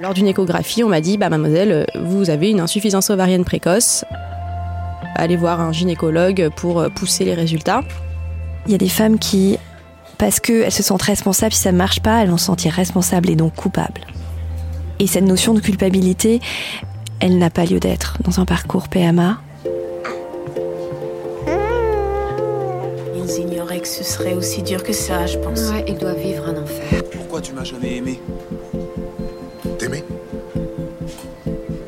Lors d'une échographie, on m'a dit bah, Mademoiselle, vous avez une insuffisance ovarienne précoce. Allez voir un gynécologue pour euh, pousser les résultats. Il y a des femmes qui, parce qu'elles se sentent responsables, si ça ne marche pas, elles vont se sentir responsables et donc coupables. Et cette notion de culpabilité, elle n'a pas lieu d'être dans un parcours PMA. Ils ignoraient que ce serait aussi dur que ça, je pense. Ouais, ils doivent vivre un enfer. Pourquoi tu m'as jamais aimé?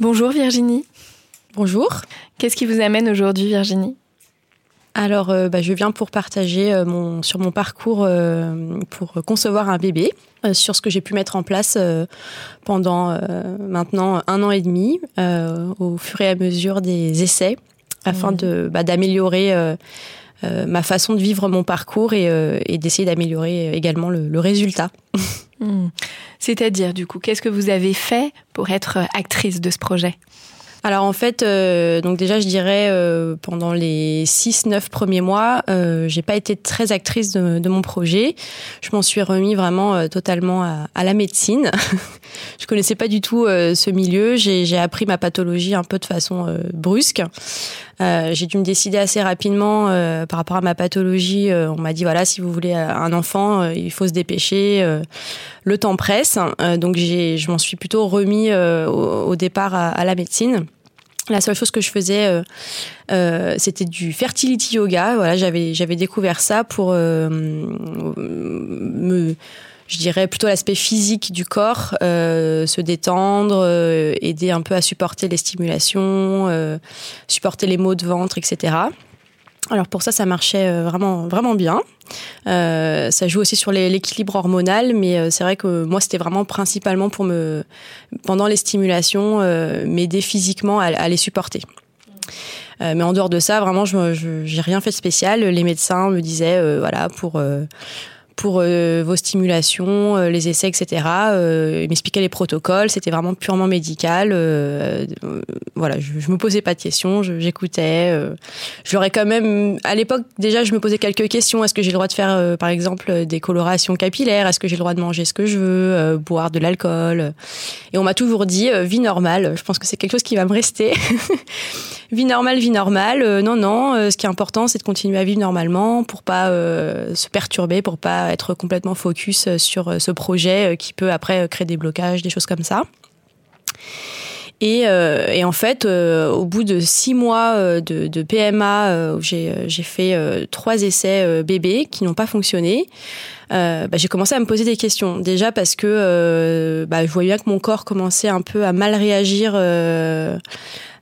Bonjour Virginie. Bonjour. Qu'est-ce qui vous amène aujourd'hui Virginie? Alors, euh, bah, je viens pour partager euh, mon, sur mon parcours euh, pour concevoir un bébé, sur ce que j'ai pu mettre en place pendant maintenant un an et demi, au fur et à mesure des essais, afin de bah, d'améliorer ma façon de vivre mon parcours et, et d'essayer d'améliorer également le, le résultat. Hmm. C'est-à-dire du coup, qu'est-ce que vous avez fait pour être actrice de ce projet? Alors en fait, euh, donc déjà je dirais euh, pendant les 6-9 premiers mois, euh, j'ai pas été très actrice de, mon projet. Je m'en suis remis vraiment euh, totalement à, à la médecine. je connaissais pas du tout ce milieu. J'ai appris ma pathologie un peu de façon brusque. Euh, j'ai dû me décider assez rapidement euh, par rapport à ma pathologie. Euh, on m'a dit voilà, si vous voulez euh, un enfant, euh, il faut se dépêcher. euh, le temps presse. Donc j'ai, je m'en suis plutôt remis au, au départ à, à la médecine. La seule chose que je faisais, euh, euh, c'était du fertility yoga. Voilà, j'avais j'avais découvert ça pour euh, me je dirais plutôt l'aspect physique du corps, euh, se détendre, euh, aider un peu à supporter les stimulations, euh, supporter les maux de ventre, etc. Alors pour ça, ça marchait euh, vraiment vraiment bien. Euh, ça joue aussi sur l'équilibre hormonal, mais euh, c'est vrai que moi, c'était vraiment principalement pour me, pendant les stimulations, euh, m'aider physiquement à, à les supporter. Euh, mais en dehors de ça, vraiment, je j'ai rien fait de spécial. Les médecins me disaient, euh, voilà, pour pour euh, vos stimulations, euh, les essais, etc. Euh, ils m'expliquaient les protocoles. C'était vraiment purement médical. euh, euh, voilà, je, je me posais pas de questions. J'écoutais. euh, je leur ai quand même, à l'époque, déjà, je me posais quelques questions. Est-ce que j'ai le droit de faire, par exemple, des colorations capillaires? Est-ce que j'ai le droit de manger ce que je veux Boire de l'alcool? Et on m'a toujours dit vie normale. Je pense que c'est quelque chose qui va me rester. vie normale, vie normale. Euh, non, non. euh, ce qui est important, c'est de continuer à vivre normalement pour pas euh, se perturber, pour pas être complètement focus sur ce projet qui peut après créer des blocages, des choses comme ça. Et, et en fait, au bout de six mois de, PMA, où j'ai fait trois essais bébés qui n'ont pas fonctionné, bah, j'ai commencé à me poser des questions. Déjà parce que bah, je voyais bien que mon corps commençait un peu à mal réagir euh,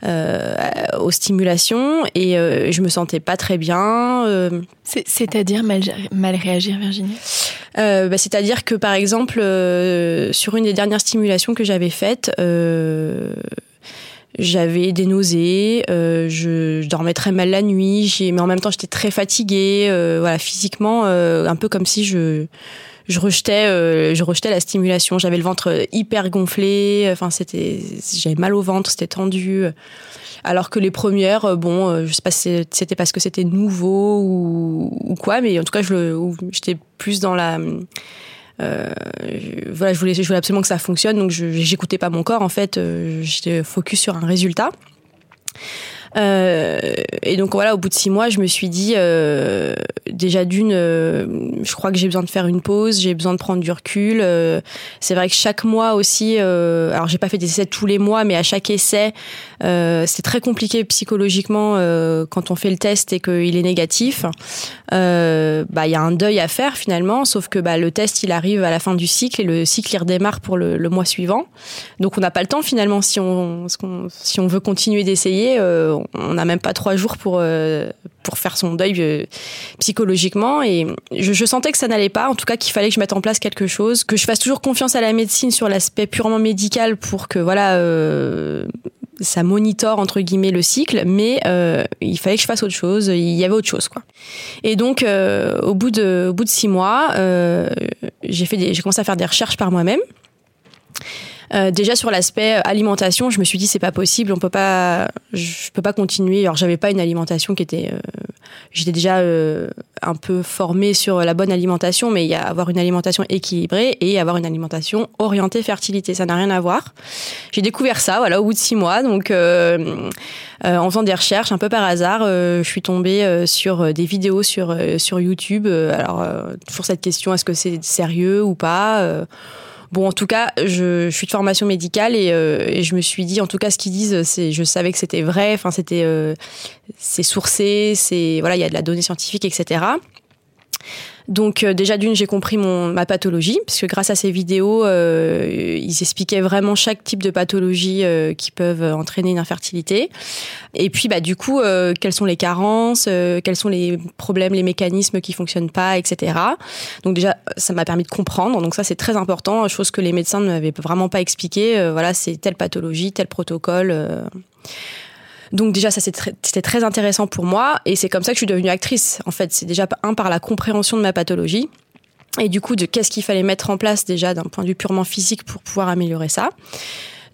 aux stimulations et euh, je me sentais pas très bien. euh, C'est- C'est-à-dire mal, mal réagir Virginie? Euh, bah, C'est-à-dire que par exemple, euh, sur une des dernières stimulations que j'avais faites, euh, j'avais des nausées, euh, je, je dormais très mal la nuit, mais en même temps j'étais très fatiguée, euh, voilà, physiquement, euh, un peu comme si je je rejetais, je rejetais la stimulation. J'avais le ventre hyper gonflé. Enfin, c'était, j'avais mal au ventre, c'était tendu. Alors que les premières, bon, je sais pas si c'était parce que c'était nouveau ou, quoi, mais en tout cas, je j'étais plus dans la euh, voilà, je voulais, je voulais absolument que ça fonctionne, donc j'écoutais pas mon corps. En fait, euh, j'étais focus sur un résultat. Euh, et donc voilà, au bout de six mois, je me suis dit euh, déjà d'une, euh, je crois que j'ai besoin de faire une pause, j'ai besoin de prendre du recul. Euh, c'est vrai que chaque mois aussi, alors j'ai pas fait des essais tous les mois, mais à chaque essai, c'est très compliqué psychologiquement quand on fait le test et qu'il est négatif. bah il y a un deuil à faire finalement, sauf que bah le test il arrive à la fin du cycle et le cycle il redémarre pour le, le mois suivant. Donc on n'a pas le temps finalement si on si on veut continuer d'essayer on n'a même pas trois jours pour euh, pour faire son deuil euh, psychologiquement et je, sentais que ça n'allait pas en tout cas qu'il fallait que je mette en place quelque chose que je fasse toujours confiance à la médecine sur l'aspect purement médical pour que voilà euh, ça monitore entre guillemets le cycle, mais il fallait que je fasse autre chose. Il y avait autre chose, quoi. Et donc, au bout de, bout de six mois, j'ai fait, j'ai commencé à faire des recherches par moi-même. Euh, déjà sur l'aspect alimentation, je me suis dit c'est pas possible, on peut pas, je peux pas continuer. Alors j'avais pas une alimentation qui était, euh, j'étais déjà euh, un peu formée sur la bonne alimentation, mais il y a avoir une alimentation équilibrée et avoir une alimentation orientée fertilité, ça n'a rien à voir. J'ai découvert ça, voilà, au bout de six mois, donc. en faisant des recherches un peu par hasard, je suis tombée sur des vidéos sur sur YouTube. alors toujours cette question est-ce que c'est sérieux ou pas Bon, en tout cas, je, je suis de formation médicale et, euh, et, je me suis dit, en tout cas, ce qu'ils disent, c'est, je savais que c'était vrai. Enfin, c'était, euh, c'est sourcé, c'est voilà, il y a de la donnée scientifique, etc. Donc euh, déjà d'une, j'ai compris mon ma pathologie parce que grâce à ces vidéos, euh, ils expliquaient vraiment chaque type de pathologie euh, qui peuvent entraîner une infertilité. Et puis bah du coup, quelles sont les carences, quels sont les problèmes, les mécanismes qui fonctionnent pas, etc. Donc déjà, ça m'a permis de comprendre. Donc ça c'est très important, chose que les médecins ne m'avaient vraiment pas expliqué. voilà, c'est telle pathologie, tel protocole. Donc déjà, ça c'était très intéressant pour moi et c'est comme ça que je suis devenue actrice. En fait, c'est déjà un par la compréhension de ma pathologie et du coup de qu'est-ce qu'il fallait mettre en place déjà d'un point de vue purement physique pour pouvoir améliorer ça.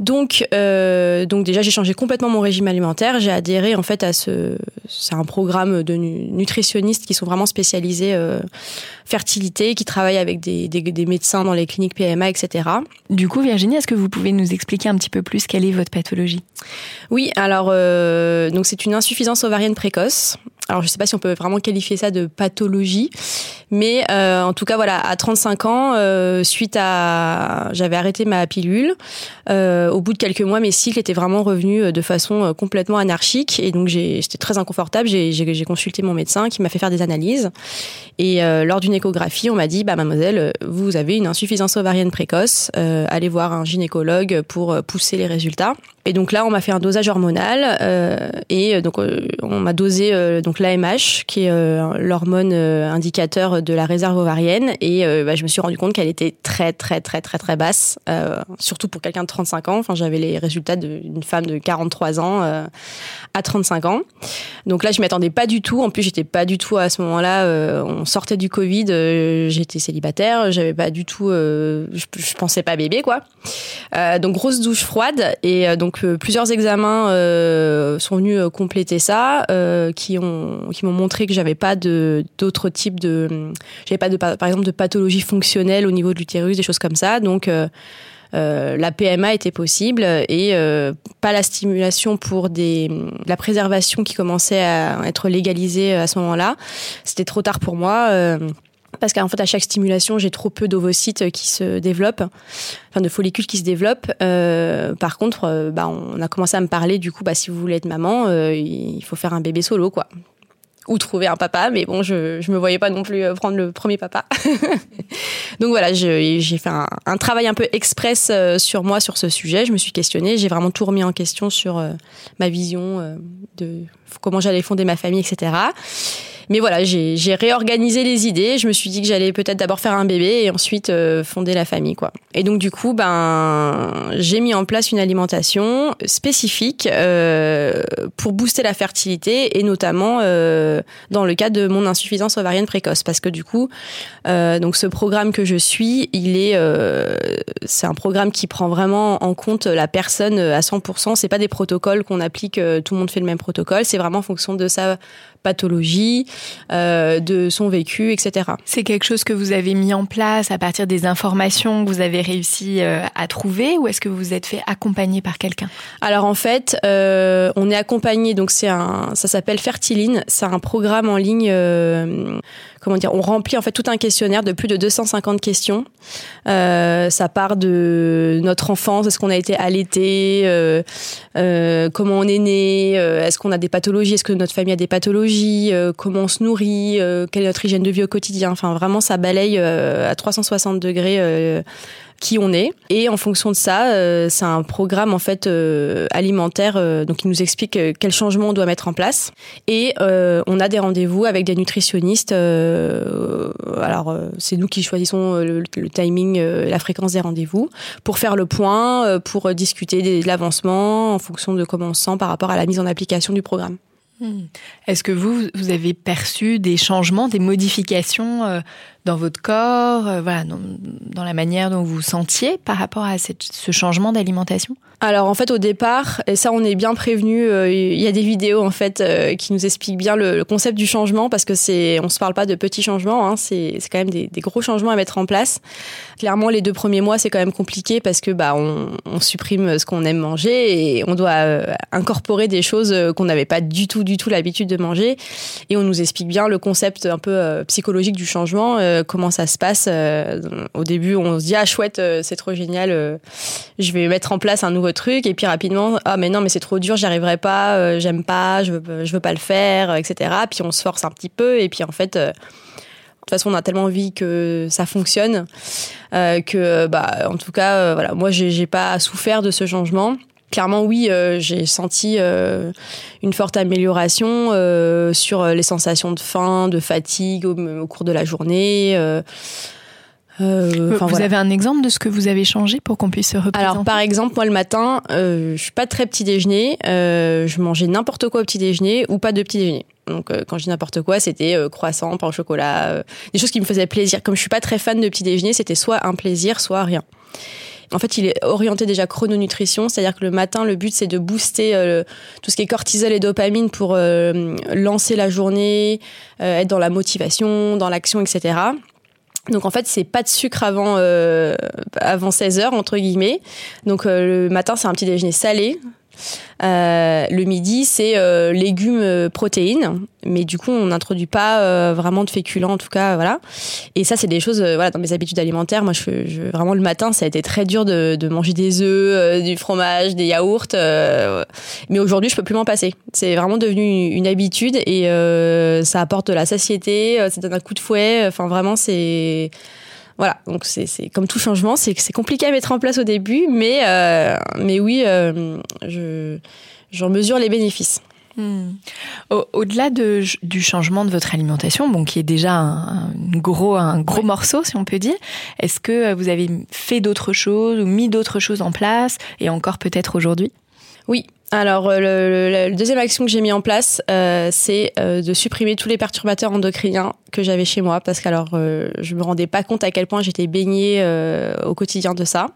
Donc, euh, donc déjà, j'ai changé complètement mon régime alimentaire. J'ai adhéré en fait à ce, c'est un programme de nutritionnistes qui sont vraiment spécialisés euh, fertilité, qui travaillent avec des, des, des, médecins dans les cliniques PMA, etc. Du coup, Virginie, est-ce que vous pouvez nous expliquer un petit peu plus quelle est votre pathologie? Oui, alors euh, donc c'est une insuffisance ovarienne précoce alors je sais pas si on peut vraiment qualifier ça de pathologie, mais euh, en tout cas voilà, à 35 ans, euh, suite à, j'avais arrêté ma pilule. Euh, au bout de quelques mois, mes cycles étaient vraiment revenus de façon complètement anarchique et donc j'étais très inconfortable. J'ai consulté mon médecin qui m'a fait faire des analyses et lors d'une échographie, on m'a dit bah mademoiselle, vous avez une insuffisance ovarienne précoce, allez voir un gynécologue pour pousser les résultats. Et donc là, on m'a fait un dosage hormonal et donc on m'a dosé donc l'AMH, qui est euh, l'hormone indicateur de la réserve ovarienne, et bah, je me suis rendu compte qu'elle était très très très très très basse, surtout pour quelqu'un de 35 ans. Enfin, j'avais les résultats d'une femme de 43 ans à 35 ans. Donc là, je m'attendais pas du tout. En plus, j'étais pas du tout à ce moment-là. on sortait du Covid, j'étais célibataire, j'avais pas du tout, je, je, pensais pas bébé quoi. donc grosse douche froide et donc euh, plusieurs examens euh, sont venus euh, compléter ça, qui ont qui m'ont montré que j'avais pas de d'autres types de j'avais pas de par exemple de pathologie fonctionnelle au niveau de l'utérus, des choses comme ça. Donc la PMA était possible et pas la stimulation pour des la préservation qui commençait à être légalisée à ce moment-là. C'était trop tard pour moi parce qu'en fait à chaque stimulation j'ai trop peu d'ovocytes qui se développent, enfin de follicules qui se développent. Euh, par contre, euh, bah, on a commencé à me parler du coup, bah, si vous voulez être maman, euh, il faut faire un bébé solo quoi, ou trouver un papa. Mais bon, je je me voyais pas non plus prendre le premier papa. Donc voilà, j'ai fait un, un, travail un peu express sur moi sur ce sujet. Je me suis questionnée, j'ai vraiment tout remis en question sur ma vision de comment j'allais fonder ma famille, etc. mais voilà, j'ai réorganisé les idées. Je me suis dit que j'allais peut-être d'abord faire un bébé et ensuite euh, fonder la famille, quoi. Et donc du coup, ben, j'ai mis en place une alimentation spécifique euh, pour booster la fertilité et notamment euh, dans le cas de mon insuffisance ovarienne précoce, parce que du coup, euh, donc ce programme que je suis, il est, c'est un programme qui prend vraiment en compte la personne à 100%. C'est pas des protocoles qu'on applique, tout le monde fait le même protocole. C'est vraiment en fonction de sa pathologie, euh, de son vécu, etc. C'est quelque chose que vous avez mis en place à partir des informations que vous avez réussi euh, à trouver ou est-ce que vous vous êtes fait accompagner par quelqu'un? Alors en fait, euh, on est accompagné, donc c'est un, ça s'appelle Fertiline, c'est un programme en ligne comment dire, on remplit en fait tout un questionnaire de plus de 250 questions. Euh, ça part de notre enfance, est-ce qu'on a été allaité, euh, euh, comment on est né, euh, est-ce qu'on a des pathologies, est-ce que notre famille a des pathologies, euh, comment on se nourrit, quelle est notre hygiène de vie au quotidien? Enfin, vraiment, ça balaye à 360 degrés qui on est. Et en fonction de ça, euh, c'est un programme en fait euh, alimentaire, euh, donc il nous explique quel changement on doit mettre en place. Et on a des rendez-vous avec des nutritionnistes. alors c'est nous qui choisissons le, timing, la fréquence des rendez-vous pour faire le point, pour discuter de l'avancement en fonction de comment on se sent par rapport à la mise en application du programme. Hmm. Est-ce que vous, vous avez perçu des changements, des modifications dans votre corps, euh, voilà, dans, la manière dont vous vous sentiez par rapport à ce changement d'alimentation? Alors en fait au départ, et ça on est bien prévenu, euh, il y a des vidéos en fait euh, qui nous expliquent bien le, concept du changement parce que c'est, on se parle pas de petits changements, hein, c'est, c'est quand même des, gros changements à mettre en place. Clairement les deux premiers mois c'est quand même compliqué parce que bah on supprime ce qu'on aime manger et on doit incorporer des choses qu'on n'avait pas du tout du tout l'habitude de manger et on nous explique bien le concept un peu psychologique du changement euh, comment ça se passe. Euh, au début, on se dit ah chouette, euh, c'est trop génial, je vais mettre en place un nouveau truc. Et puis rapidement, ah mais non, mais c'est trop dur, j'y arriverai pas, j'aime pas, je veux, veux pas le faire, etc. Puis on se force un petit peu. Et puis en fait. de toute façon, on a tellement envie que ça fonctionne que, bah, en tout cas, voilà, moi, j'ai pas souffert de ce changement clairement oui, euh, j'ai senti euh, une forte amélioration euh, sur les sensations de faim, de fatigue au, cours de la journée. vous avez un exemple de ce que vous avez changé pour qu'on puisse se représenter? Alors par exemple, moi le matin, je suis pas très petit déjeuner, je mangeais n'importe quoi au petit déjeuner ou pas de petit déjeuner. Donc quand je dis n'importe quoi, c'était croissant, pain au chocolat, des choses qui me faisaient plaisir. Comme je suis pas très fan de petit déjeuner, c'était soit un plaisir, soit rien. En fait, il est orienté déjà chrononutrition, c'est-à-dire que le matin, le but c'est de booster euh, tout ce qui est cortisol et dopamine pour euh, lancer la journée, euh, être dans la motivation, dans l'action, etc. Donc en fait, c'est pas de sucre avant avant 16 heures entre guillemets. Donc le matin, c'est un petit déjeuner salé, euh, le midi, c'est euh, légumes, euh, protéines, mais du coup, on n'introduit pas vraiment de féculents, en tout cas, voilà. Et ça, c'est des choses, voilà, dans mes habitudes alimentaires. Moi, je, vraiment le matin, ça a été très dur de, manger des œufs, du fromage, des yaourts, mais aujourd'hui, je peux plus m'en passer. C'est vraiment devenu une habitude et ça apporte de la satiété, ça donne un coup de fouet. Enfin, vraiment, c'est voilà, donc c'est comme tout changement, c'est compliqué à mettre en place au début, mais euh, mais oui, euh, je j'en mesure les bénéfices. Hmm. Au-delà de, du changement de votre alimentation, bon, qui est déjà un, gros, un gros morceau, si on peut dire, est-ce que vous avez fait d'autres choses ou mis d'autres choses en place, et encore peut-être aujourd'hui? Oui, alors, euh, la deuxième action que j'ai mis en place, euh, c'est euh, de supprimer tous les perturbateurs endocriniens que j'avais chez moi, parce qu'alors euh, je me rendais pas compte à quel point j'étais baignée au quotidien de ça.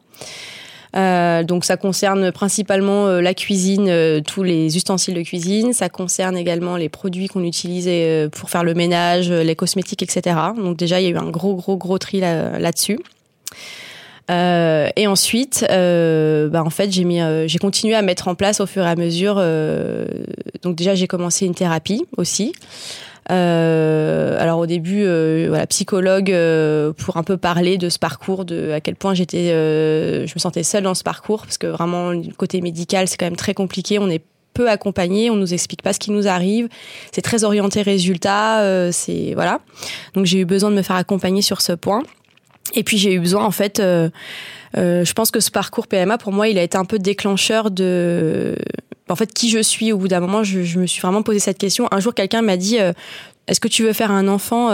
donc ça concerne principalement la cuisine, tous les ustensiles de cuisine. Ça concerne également les produits qu'on utilisait pour faire le ménage, les cosmétiques, etc. Donc déjà il y a eu un gros gros gros tri là-dessus. Euh, et ensuite, euh, bah en fait, j'ai mis, euh, j'ai continué à mettre en place au fur et à mesure. Euh, donc déjà, j'ai commencé une thérapie aussi. alors au début, voilà, psychologue pour un peu parler de ce parcours, de à quel point j'étais, je me sentais seule dans ce parcours parce que vraiment le côté médical, c'est quand même très compliqué. On est peu accompagné, on nous explique pas ce qui nous arrive, c'est très orienté résultat, c'est voilà. Donc j'ai eu besoin de me faire accompagner sur ce point. Et puis j'ai eu besoin en fait. Euh, euh, je pense que ce parcours PMA pour moi, il a été un peu déclencheur de en fait qui je suis. Au bout d'un moment, je, je, me suis vraiment posé cette question. Un jour, quelqu'un m'a dit euh, est-ce que tu veux faire un enfant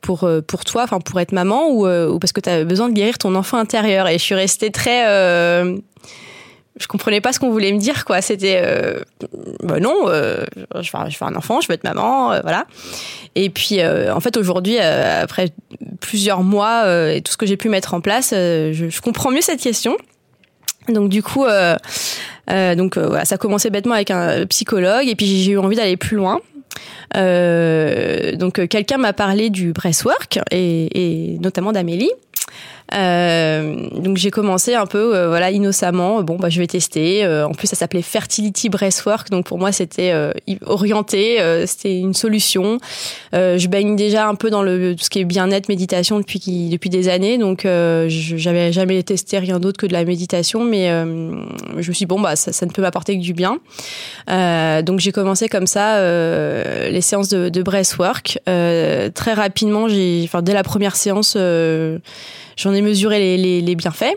pour pour toi, enfin pour être maman ou, ou parce que tu as besoin de guérir ton enfant intérieur? Et je suis restée très je comprenais pas ce qu'on voulait me dire quoi. C'était euh, bah non euh, je, vais, je un enfant je veux être maman euh, voilà. Et puis euh, en fait aujourd'hui après plusieurs mois et tout ce que j'ai pu mettre en place je, je, comprends mieux cette question. Donc du coup donc voilà ça a commencé bêtement avec un psychologue et puis j'ai eu envie d'aller plus loin. Donc quelqu'un m'a parlé du breastwork et, et notamment d'Amélie euh, donc j'ai commencé un peu euh, voilà innocemment. Bon bah je vais tester. Euh, en plus ça s'appelait fertility breastwork. Donc pour moi c'était orienté c'était une solution. Je baigne déjà un peu dans le tout ce qui est bien-être méditation depuis depuis des années. Donc j'avais jamais testé rien d'autre que de la méditation. Mais je me suis dit, bon bah ça, ça ne peut m'apporter que du bien. Donc j'ai commencé comme ça les séances de, de breastwork. Très rapidement j'ai enfin dès la première séance j'en ai mesuré les, bienfaits.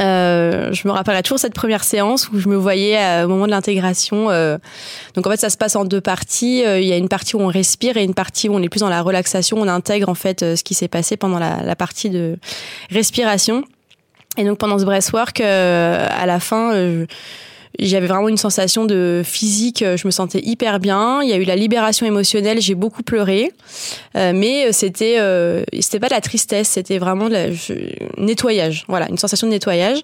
Euh, je me rappelle toujours cette première séance où je me voyais euh, au moment de l'intégration. Euh, donc en fait, ça se passe en deux parties. Il y a une partie où on respire et une partie où on est plus dans la relaxation. On intègre en fait ce qui s'est passé pendant la, partie de respiration. Et donc pendant ce breathwork, à la fin, j'avais vraiment une sensation de physique, euh, je me sentais hyper bien. Il y a eu la libération émotionnelle, j'ai beaucoup pleuré, euh, mais c'était euh, c'était pas de la tristesse, c'était vraiment de la, nettoyage. Voilà, une sensation de nettoyage.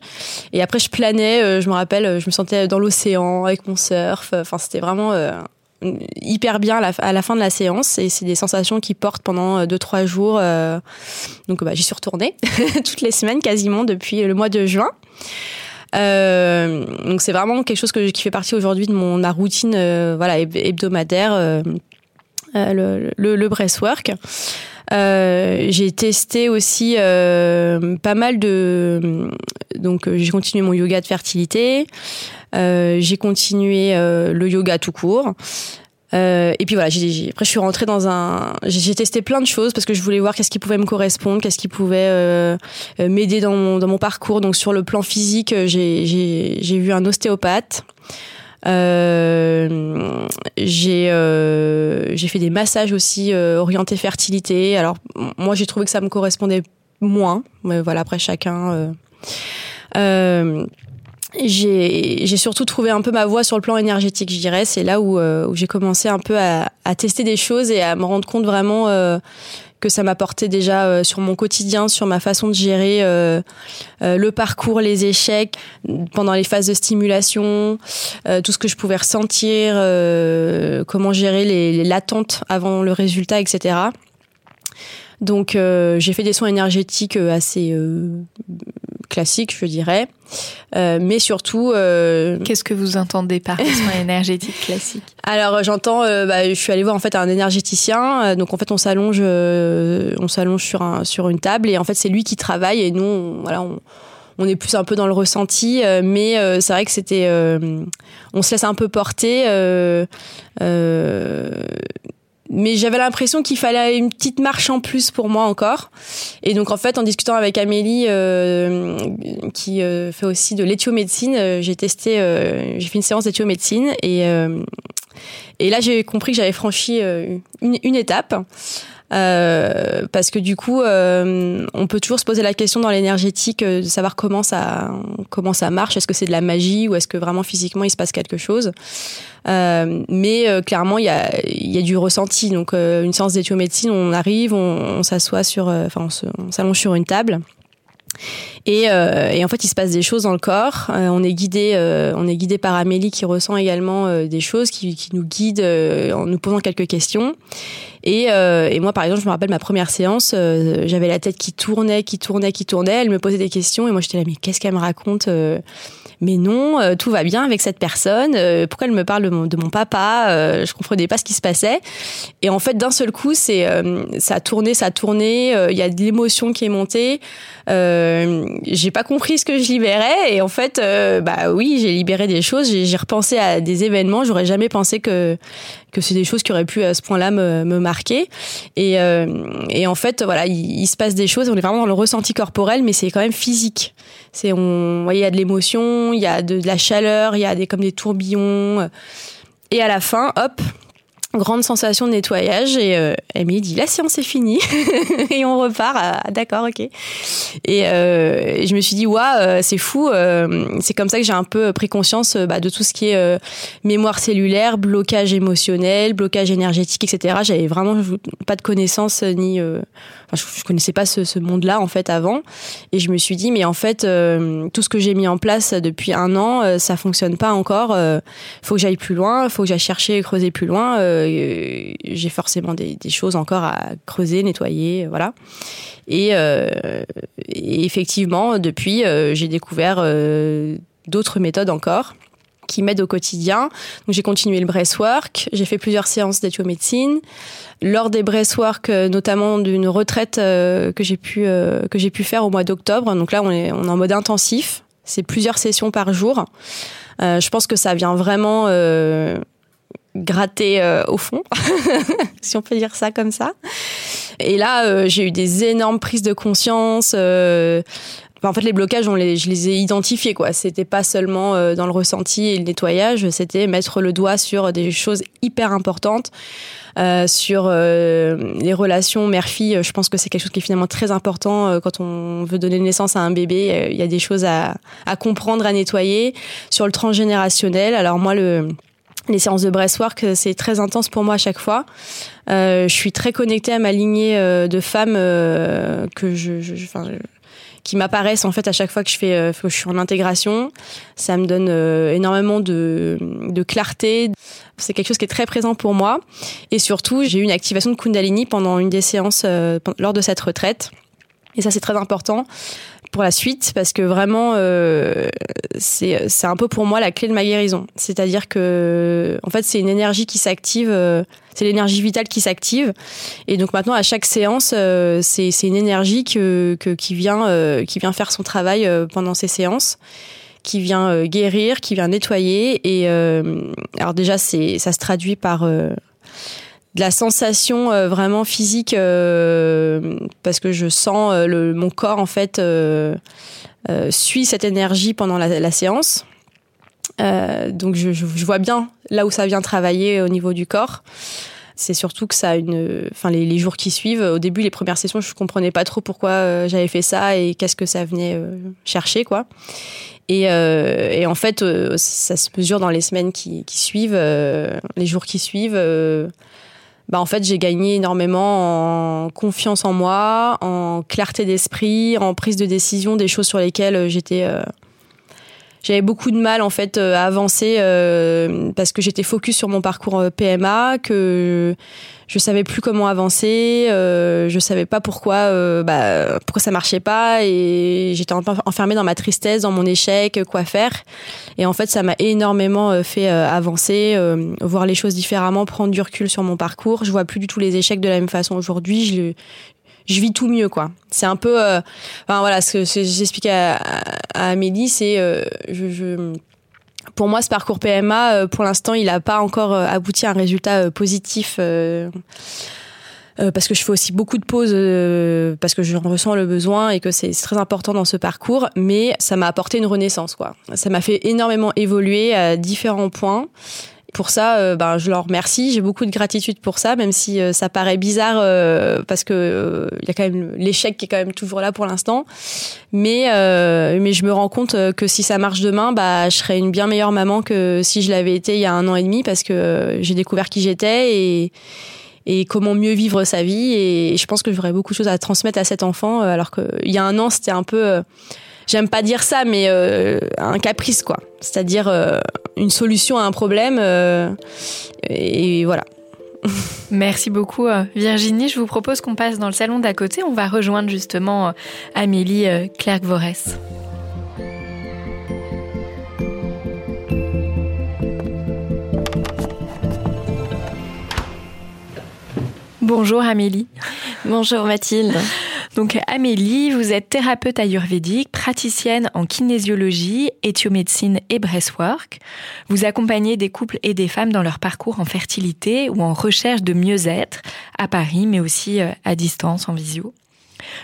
Et après, je planais, je me rappelle, je me sentais dans l'océan avec mon surf. Enfin, c'était vraiment hyper bien à la, fin de la séance et c'est des sensations qui portent pendant deux trois jours donc bah, j'y suis retournée toutes les semaines quasiment depuis le mois de juin euh, donc c'est vraiment quelque chose que, qui fait partie aujourd'hui de mon ma routine euh, voilà hebdomadaire euh, le, le, le breastwork. Euh, j'ai testé aussi euh, pas mal de donc j'ai continué mon yoga de fertilité, euh, j'ai continué le yoga tout court. Euh, et puis voilà, j'ai, après je suis rentrée dans un, j'ai testé plein de choses parce que je voulais voir qu'est-ce qui pouvait me correspondre, qu'est-ce qui pouvait euh, euh m'aider dans mon, dans mon parcours. Donc sur le plan physique, euh, j'ai, vu un ostéopathe. Euh, j'ai euh, j'ai fait des massages aussi orientés fertilité. Alors moi j'ai trouvé que ça me correspondait moins, mais voilà après chacun. Euh, j'ai surtout trouvé un peu ma voie sur le plan énergétique, je dirais. C'est là où, euh, où j'ai commencé un peu à, à, tester des choses et à me rendre compte vraiment euh, que ça m'apportait déjà euh, sur mon quotidien, sur ma façon de gérer le parcours, les échecs, pendant les phases de stimulation, tout ce que je pouvais ressentir, comment gérer les, les l'attente avant le résultat, etc. Donc j'ai fait des soins énergétiques assez classiques, je dirais. Euh, mais surtout. Euh, Qu'est-ce que vous entendez par soins énergétiques classiques Alors j'entends, euh, bah, je suis allée voir en fait un énergéticien. donc en fait on s'allonge, on s'allonge sur un sur une table et en fait c'est lui qui travaille et nous on, voilà on, on est plus un peu dans le ressenti, mais c'est vrai que c'était, on se laisse un peu porter mais j'avais l'impression qu'il fallait une petite marche en plus pour moi encore. Et donc en fait, en discutant avec Amélie, euh, qui euh, fait aussi de l'éthiomédecine, euh, j'ai testé, euh, j'ai fait une séance d'éthiomédecine et et là j'ai compris que j'avais franchi une, une, étape. Euh, parce que du coup, euh, on peut toujours se poser la question dans l'énergétique de savoir comment ça comment ça marche. Est-ce que c'est de la magie ou est-ce que vraiment physiquement il se passe quelque chose? Euh, mais euh, clairement, il y a, y a du ressenti. Donc, euh, une séance d'éthiomédecine, on arrive, on, on s'assoit sur, enfin, on s'allonge sur une table. Et, euh, et, en fait, il se passe des choses dans le corps. Euh, on est guidé, euh, on est guidé par Amélie qui ressent également des choses, qui, qui nous guide en nous posant quelques questions. Et, et, moi, par exemple, je me rappelle ma première séance, j'avais la tête qui tournait, qui tournait, qui tournait. Elle me posait des questions et moi j'étais là, mais qu'est-ce qu'elle me raconte mais non, euh, tout va bien avec cette personne. Euh, pourquoi elle me parle de mon, de mon papa euh, Je comprenais pas ce qui se passait. Et en fait, d'un seul coup, c'est ça a tourné, ça a tourné. Il y a de l'émotion qui est montée. J'ai pas compris ce que je libérais. Et en fait, bah oui, j'ai libéré des choses. J'ai repensé à des événements. J'aurais jamais pensé que que c'est des choses qui auraient pu à ce point-là me, me marquer. Et, et en fait, voilà, il, se passe des choses. On est vraiment dans le ressenti corporel, mais c'est quand même physique. C'est on, il y a de l'émotion, il y a de, la chaleur, il y a des comme des tourbillons. Et à la fin, hop, grande sensation de nettoyage et euh, Emily dit la séance est finie. Et on repart d'accord ok. Et, euh, je me suis dit waouh c'est fou euh, c'est comme ça que j'ai un peu pris conscience bah, de tout ce qui est euh, mémoire cellulaire blocage émotionnel blocage énergétique etc j'avais vraiment pas de connaissances ni je, connaissais pas ce, ce monde là en fait avant. Et je me suis dit mais en fait tout ce que j'ai mis en place depuis un an ça fonctionne pas encore faut que j'aille plus loin faut que j'aille chercher et creuser plus loin euh, j'ai forcément des, choses encore à creuser, nettoyer, voilà. Et, euh, effectivement, depuis, euh, j'ai découvert d'autres méthodes encore qui m'aident au quotidien. J'ai continué le breathwork, j'ai fait plusieurs séances d'éthiomédecine. Lors des breathwork, notamment d'une retraite que j'ai pu que j'ai pu faire au mois d'octobre. Donc là, on est en mode intensif. C'est plusieurs sessions par jour. je pense que ça vient vraiment gratter euh, au fond, si on peut dire ça comme ça. Et là, euh, j'ai eu des énormes prises de conscience. Euh, en fait, les blocages, on les, je les ai identifiés. quoi. C'était pas seulement dans le ressenti et le nettoyage, c'était mettre le doigt sur des choses hyper importantes. sur les relations mère-fille, je pense que c'est quelque chose qui est finalement très important quand on veut donner naissance à un bébé. Il y a des choses à, à comprendre, à nettoyer. Sur le transgénérationnel, alors moi, le les séances de breastwork, euh, c'est très intense pour moi à chaque fois. Euh, je suis très connectée à ma lignée euh, de femmes que je, qui m'apparaissent en fait à chaque fois que je fais, que je suis en intégration. Ça me donne énormément de, de clarté. C'est quelque chose qui est très présent pour moi. Et surtout, j'ai eu une activation de Kundalini pendant une des séances lors de cette retraite. Et ça, c'est très important pour la suite parce que vraiment euh, c'est c'est un peu pour moi la clé de ma guérison. C'est-à-dire que en fait c'est une énergie qui s'active, euh, c'est l'énergie vitale qui s'active et donc maintenant à chaque séance euh, c'est c'est une énergie que, que qui vient euh, qui vient faire son travail euh, pendant ces séances qui vient guérir, qui vient nettoyer et alors déjà c'est ça se traduit par de la sensation euh, vraiment physique euh, parce que je sens euh, mon corps en fait suit cette énergie pendant la, séance. donc je, vois bien là où ça vient travailler au niveau du corps. C'est surtout que ça a une, enfin les, jours qui suivent. Au début, les premières sessions, je comprenais pas trop pourquoi j'avais fait ça et qu'est-ce que ça venait chercher quoi. Et, en fait, ça se mesure dans les semaines qui suivent, les jours qui suivent bah en fait j'ai gagné énormément en confiance en moi, en clarté d'esprit, en prise de décision, des choses sur lesquelles euh, j'étais euh, j'avais beaucoup de mal en fait euh, à avancer euh, parce que j'étais focus sur mon parcours PMA, que je savais plus comment avancer, euh, je savais pas pourquoi, euh, bah, pourquoi ça marchait pas et j'étais enfermée dans ma tristesse, dans mon échec, quoi faire. Et en fait, ça m'a énormément euh, fait euh, avancer, euh, voir les choses différemment, prendre du recul sur mon parcours. Je vois plus du tout les échecs de la même façon aujourd'hui. Je vis tout mieux quoi. C'est un peu, enfin voilà, ce que j'expliquais à, Amélie, c'est je pour moi, ce parcours PMA, euh, pour l'instant, il n'a pas encore euh, abouti à un résultat euh, positif. parce que je fais aussi beaucoup de pauses parce que je ressens le besoin et que c'est très important dans ce parcours mais ça m'a apporté une renaissance quoi ça m'a fait énormément évoluer à différents points pour ça, euh, ben, je leur remercie. J'ai beaucoup de gratitude pour ça, même si euh, ça paraît bizarre euh, parce que il y a quand même l'échec qui est quand même toujours là pour l'instant. Mais mais je me rends compte que si ça marche demain, bah je serai une bien meilleure maman que si je l'avais été il y a un an et demi parce que j'ai découvert qui j'étais et et comment mieux vivre sa vie. Et je pense que j'aurais beaucoup de choses à transmettre à cet enfant, alors qu'il y a un an, c'était un peu j'aime pas dire ça, mais euh, un caprice, quoi. C'est-à-dire euh, une solution à un problème. Euh, et voilà. Merci beaucoup Virginie. Je vous propose qu'on passe dans le salon d'à côté. On va rejoindre justement Amélie Clerc-Vorès. Bonjour Amélie. Bonjour Mathilde. Donc Amélie, vous êtes thérapeute ayurvédique, praticienne en kinésiologie, éthiomédecine et breathwork. Vous accompagnez des couples et des femmes dans leur parcours en fertilité ou en recherche de mieux-être à Paris, mais aussi euh, à distance en visio.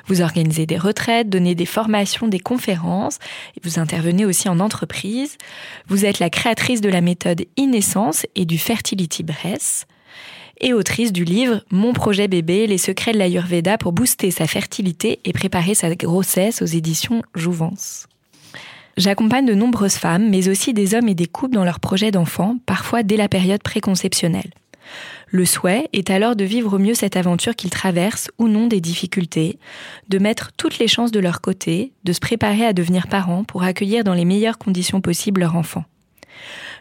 Vous organisez des retraites, donnez des formations, des conférences, vous intervenez aussi en entreprise. Vous êtes la créatrice de la méthode Inessence et du Fertility Breath. Et autrice du livre Mon projet bébé, les secrets de l'Ayurveda pour booster sa fertilité et préparer sa grossesse aux éditions Jouvence. J'accompagne de nombreuses femmes, mais aussi des hommes et des couples dans leurs projets d'enfants, parfois dès la période préconceptionnelle. Le souhait est alors de vivre au mieux cette aventure qu'ils traversent ou non des difficultés, de mettre toutes les chances de leur côté, de se préparer à devenir parents pour accueillir dans les meilleures conditions possibles leur enfant.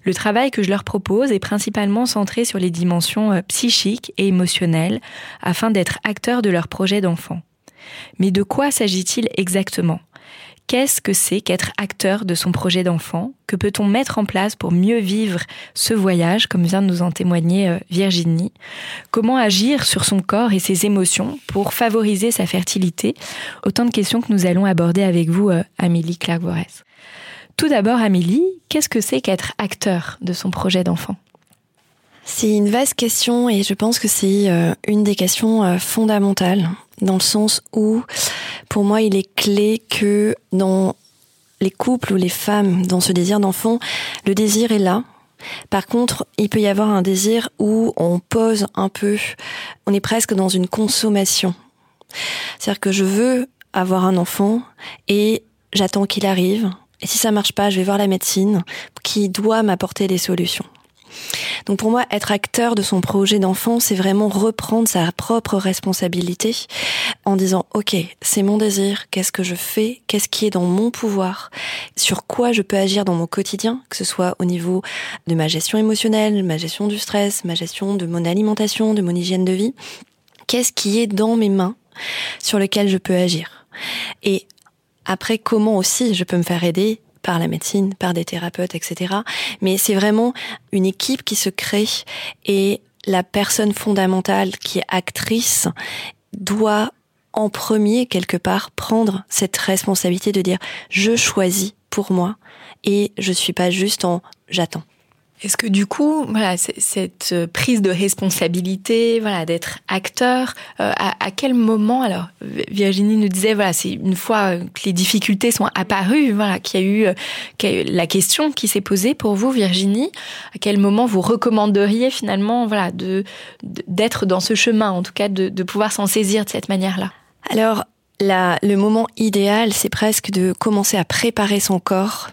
Le travail que je leur propose est principalement centré sur les dimensions euh, psychiques et émotionnelles afin d'être acteurs de leur projet d'enfant. Mais de quoi s'agit-il exactement? Qu'est-ce que c'est qu'être acteur de son projet d'enfant? Que peut-on mettre en place pour mieux vivre ce voyage, comme vient de nous en témoigner euh, Virginie? Comment agir sur son corps et ses émotions pour favoriser sa fertilité? Autant de questions que nous allons aborder avec vous, euh, Amélie Clark-Vorès. Tout d'abord, Amélie, qu'est-ce que c'est qu'être acteur de son projet d'enfant? C'est une vaste question et je pense que c'est euh, une des questions fondamentales dans le sens où pour moi, il est clé que dans les couples ou les femmes, dans ce désir d'enfant, le désir est là. Par contre, il peut y avoir un désir où on pose un peu, on est presque dans une consommation. C'est-à-dire que je veux avoir un enfant et j'attends qu'il arrive. Et si ça marche pas, je vais voir la médecine qui doit m'apporter des solutions. Donc pour moi, être acteur de son projet d'enfant, c'est vraiment reprendre sa propre responsabilité en disant, OK, c'est mon désir, qu'est-ce que je fais, qu'est-ce qui est dans mon pouvoir, sur quoi je peux agir dans mon quotidien, que ce soit au niveau de ma gestion émotionnelle, ma gestion du stress, ma gestion de mon alimentation, de mon hygiène de vie. Qu'est-ce qui est dans mes mains sur lequel je peux agir? Et après, comment aussi je peux me faire aider par la médecine, par des thérapeutes, etc. Mais c'est vraiment une équipe qui se crée et la personne fondamentale qui est actrice doit en premier, quelque part, prendre cette responsabilité de dire je choisis pour moi et je suis pas juste en j'attends. Est-ce que du coup, voilà, cette euh, prise de responsabilité, voilà, d'être acteur, euh, à, quel moment alors Virginie nous disait, voilà, c'est une fois que les difficultés sont apparues, voilà, qu'il y a eu, euh, la question qui s'est posée pour vous, Virginie, à quel moment vous recommanderiez finalement, voilà, de d'être dans ce chemin, en tout cas, de, pouvoir s'en saisir de cette manière-là? Alors, le moment idéal, c'est presque de commencer à préparer son corps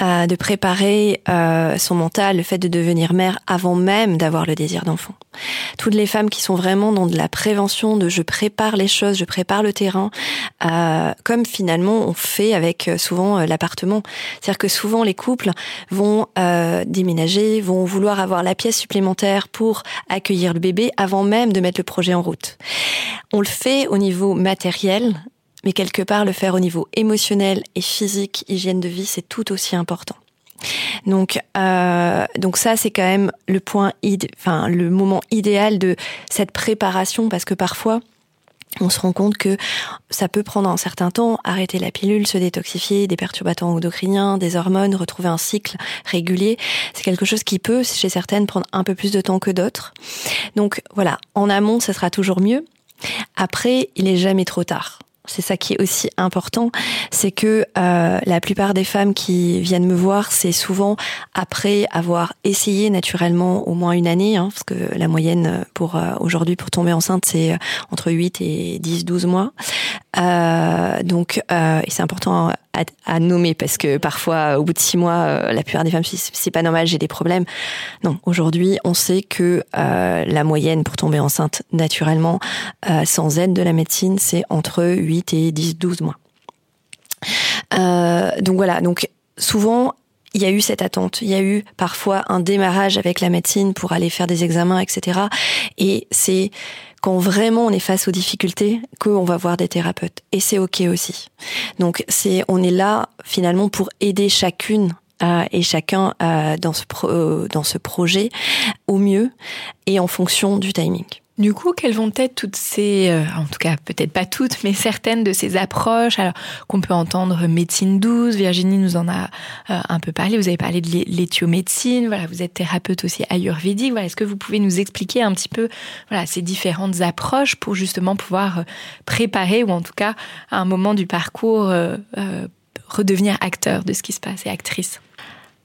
de préparer euh, son mental, le fait de devenir mère avant même d'avoir le désir d'enfant. Toutes les femmes qui sont vraiment dans de la prévention, de je prépare les choses, je prépare le terrain, euh, comme finalement on fait avec euh, souvent l'appartement. C'est-à-dire que souvent les couples vont déménager, vont vouloir avoir la pièce supplémentaire pour accueillir le bébé avant même de mettre le projet en route. On le fait au niveau matériel, mais quelque part le faire au niveau émotionnel et physique, hygiène de vie, c'est tout aussi important. Donc, euh, donc ça, c'est quand même le point, enfin le moment idéal de cette préparation, parce que parfois, on se rend compte que ça peut prendre un certain temps, arrêter la pilule, se détoxifier des perturbateurs endocriniens, des hormones, retrouver un cycle régulier. C'est quelque chose qui peut, chez certaines, prendre un peu plus de temps que d'autres. Donc voilà, en amont, ça sera toujours mieux. Après, il est jamais trop tard c'est ça qui est aussi important, c'est que euh, la plupart des femmes qui viennent me voir, c'est souvent après avoir essayé naturellement au moins une année, hein, parce que la moyenne pour euh, aujourd'hui pour tomber enceinte c'est euh, entre 8 et 10, 12 mois. Euh, donc, euh, et c'est important à, nommer parce que parfois, au bout de six mois, euh, la plupart des femmes c'est pas normal, j'ai des problèmes. Non, aujourd'hui, on sait que euh, la moyenne pour tomber enceinte naturellement, euh, sans aide de la médecine, c'est entre 8 et 10, 12 mois. donc voilà, donc souvent il y a eu cette attente. Il y a eu parfois un démarrage avec la médecine pour aller faire des examens, etc. Et c'est quand vraiment on est face aux difficultés qu'on va voir des thérapeutes. Et c'est ok aussi. Donc c'est, on est là finalement pour aider chacune euh, et chacun euh, dans ce euh, dans ce projet au mieux et en fonction du timing. Du coup, quelles vont être toutes ces, euh, en tout cas peut-être pas toutes, mais certaines de ces approches alors qu'on peut entendre médecine douce. Virginie nous en a euh, un peu parlé. Vous avez parlé de l'éthiomédecine. Voilà, vous êtes thérapeute aussi ayurvédique. Voilà, est-ce que vous pouvez nous expliquer un petit peu voilà ces différentes approches pour justement pouvoir euh, préparer ou en tout cas à un moment du parcours redevenir acteur de ce qui se passe et actrice?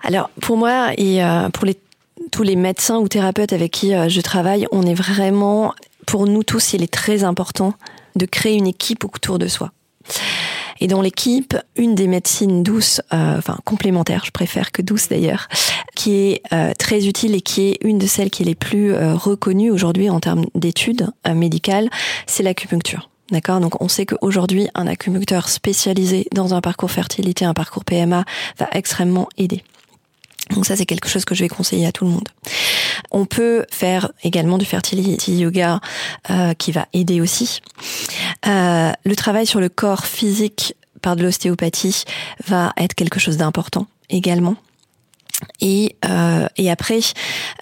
Alors pour moi et pour les tous les médecins ou thérapeutes avec qui je travaille, on est vraiment, pour nous tous, il est très important de créer une équipe autour de soi. Et dans l'équipe, une des médecines douces, euh, enfin complémentaires, je préfère que douces d'ailleurs, qui est euh, très utile et qui est une de celles qui est les plus euh, reconnues aujourd'hui en termes d'études médicales, c'est l'acupuncture. D'accord? Donc on sait qu'aujourd'hui, un acupuncteur spécialisé dans un parcours fertilité, un parcours PMA, va extrêmement aider. Donc ça, c'est quelque chose que je vais conseiller à tout le monde. On peut faire également du fertility yoga euh, qui va aider aussi. Euh, le travail sur le corps physique par de l'ostéopathie va être quelque chose d'important également. Et, euh, et après,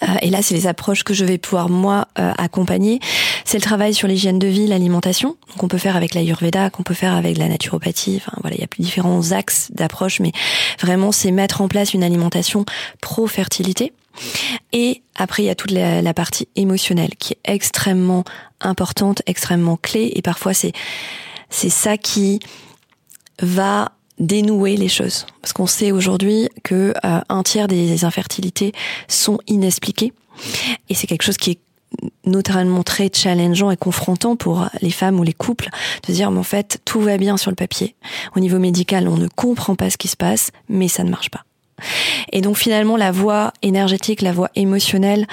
euh, et là c'est les approches que je vais pouvoir moi euh, accompagner, c'est le travail sur l'hygiène de vie, l'alimentation, qu'on peut faire avec l'ayurveda, qu'on peut faire avec la naturopathie. Enfin voilà, il y a différents axes d'approche, mais vraiment c'est mettre en place une alimentation pro fertilité. Et après il y a toute la, la partie émotionnelle qui est extrêmement importante, extrêmement clé, et parfois c'est c'est ça qui va dénouer les choses. Parce qu'on sait aujourd'hui que euh, un tiers des infertilités sont inexpliquées. Et c'est quelque chose qui est notamment très challengeant et confrontant pour les femmes ou les couples de dire mais en fait tout va bien sur le papier. Au niveau médical, on ne comprend pas ce qui se passe, mais ça ne marche pas. Et donc finalement, la voie énergétique, la voie émotionnelle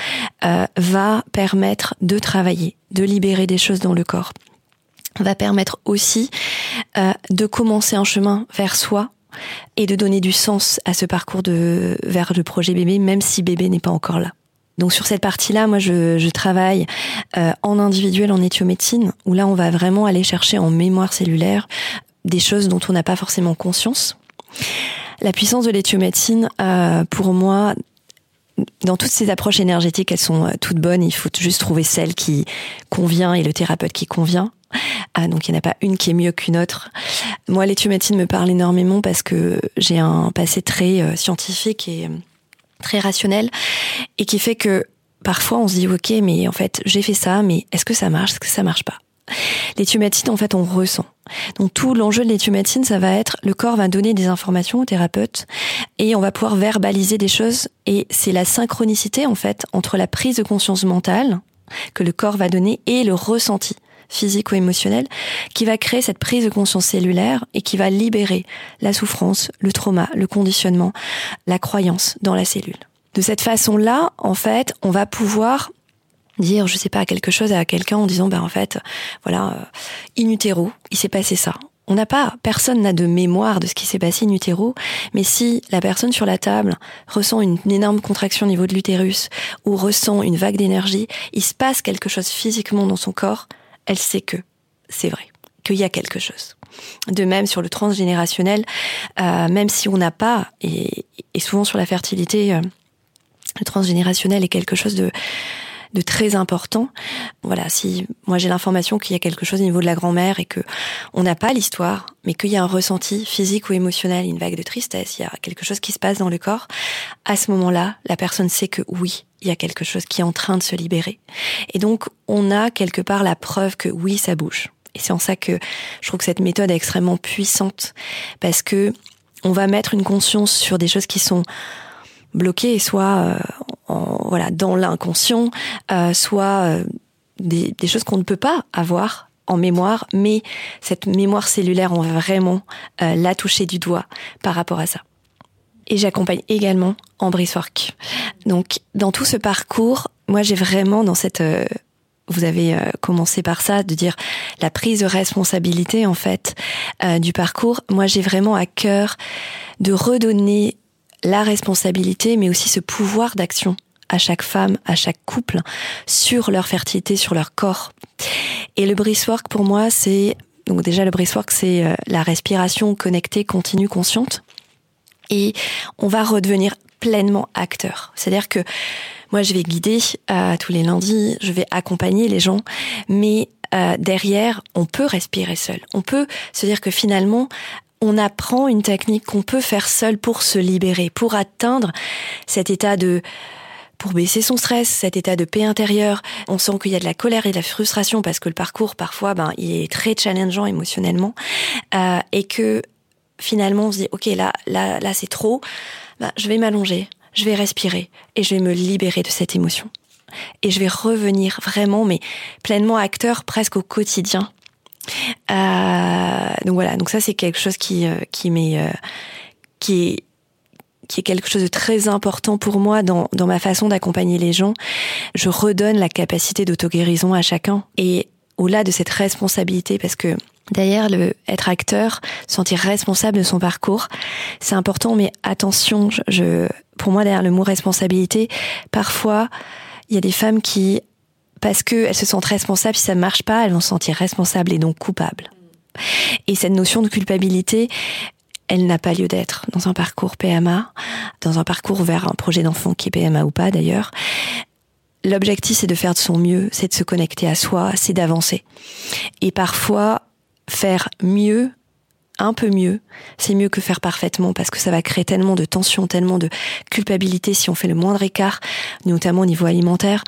euh, va permettre de travailler, de libérer des choses dans le corps va permettre aussi euh, de commencer un chemin vers soi et de donner du sens à ce parcours de vers le projet bébé, même si bébé n'est pas encore là. Donc sur cette partie-là, moi je, travaille euh, en individuel en éthiomédecine, où là on va vraiment aller chercher en mémoire cellulaire des choses dont on n'a pas forcément conscience. La puissance de l'éthiomédecine, euh, pour moi, dans toutes ces approches énergétiques, elles sont euh, toutes bonnes. Il faut juste trouver celle qui convient et le thérapeute qui convient. Ah, donc il n'y en a pas une qui est mieux qu'une autre. Moi, l'éthiomédecine me parle énormément parce que j'ai un passé très euh, scientifique et euh, très rationnel et qui fait que parfois on se dit ok, mais en fait j'ai fait ça, mais est-ce que ça marche, est-ce que ça marche pas? L'éthiomédecine, en fait, on ressent. Donc tout l'enjeu de l'éthiomédecine, ça va être le corps va donner des informations au thérapeute et on va pouvoir verbaliser des choses et c'est la synchronicité en fait entre la prise de conscience mentale que le corps va donner et le ressenti physique ou émotionnel, qui va créer cette prise de conscience cellulaire et qui va libérer la souffrance, le trauma, le conditionnement, la croyance dans la cellule. De cette façon-là, en fait, on va pouvoir dire, je sais pas, quelque chose à quelqu'un en disant, ben en fait, voilà, euh, in utero, il s'est passé ça. On n'a pas, personne n'a de mémoire de ce qui s'est passé in utero, mais si la personne sur la table ressent une, énorme contraction au niveau de l'utérus ou ressent une vague d'énergie, il se passe quelque chose physiquement dans son corps, elle sait que c'est vrai, qu'il y a quelque chose. De même sur le transgénérationnel, euh, même si on n'a pas, et, souvent sur la fertilité, euh, le transgénérationnel est quelque chose de de très important. Voilà, si moi j'ai l'information qu'il y a quelque chose au niveau de la grand-mère et que on n'a pas l'histoire, mais qu'il y a un ressenti physique ou émotionnel, une vague de tristesse, il y a quelque chose qui se passe dans le corps, à ce moment-là, la personne sait que oui, il y a quelque chose qui est en train de se libérer. Et donc, on a quelque part la preuve que oui, ça bouge. Et c'est en ça que je trouve que cette méthode est extrêmement puissante parce que on va mettre une conscience sur des choses qui sont bloquées, soit euh, voilà dans l'inconscient, euh, soit euh, des, des, choses qu'on ne peut pas avoir en mémoire, mais cette mémoire cellulaire, on va vraiment euh, la toucher du doigt par rapport à ça. Et j'accompagne également en work. Donc dans tout ce parcours, moi j'ai vraiment dans cette vous avez commencé par ça, de dire la prise de responsabilité en fait du parcours. Moi, j'ai vraiment à cœur de redonner la responsabilité, mais aussi ce pouvoir d'action à chaque femme, à chaque couple, sur leur fertilité, sur leur corps. Et le work pour moi, c'est donc déjà le work c'est euh, la respiration connectée, continue, consciente. Et on va redevenir pleinement acteur. C'est-à-dire que moi, je vais guider euh, tous les lundis, je vais accompagner les gens, mais euh, derrière, on peut respirer seul. On peut se dire que finalement, on apprend une technique qu'on peut faire seul pour se libérer, pour atteindre cet état de pour baisser son stress, cet état de paix intérieure. On sent qu'il y a de la colère et de la frustration parce que le parcours parfois, ben, il est très challengeant émotionnellement euh, et que finalement on se dit ok là là là c'est trop, ben, je vais m'allonger, je vais respirer et je vais me libérer de cette émotion. Et je vais revenir vraiment, mais pleinement acteur presque au quotidien. Euh, donc voilà, donc ça c'est quelque chose qui euh, qui euh, qui est qui est quelque chose de très important pour moi dans, dans ma façon d'accompagner les gens. Je redonne la capacité d'auto-guérison à chacun. Et au-delà de cette responsabilité, parce que D'ailleurs, le être acteur, sentir responsable de son parcours, c'est important, mais attention, je, pour moi, derrière le mot responsabilité, parfois, il y a des femmes qui, parce qu'elles se sentent responsables, si ça ne marche pas, elles vont se sentir responsables et donc coupables. Et cette notion de culpabilité, elle n'a pas lieu d'être dans un parcours PMA, dans un parcours vers un projet d'enfant qui est PMA ou pas d'ailleurs. L'objectif, c'est de faire de son mieux, c'est de se connecter à soi, c'est d'avancer. Et parfois, faire mieux, un peu mieux, c'est mieux que faire parfaitement parce que ça va créer tellement de tension, tellement de culpabilité si on fait le moindre écart, notamment au niveau alimentaire,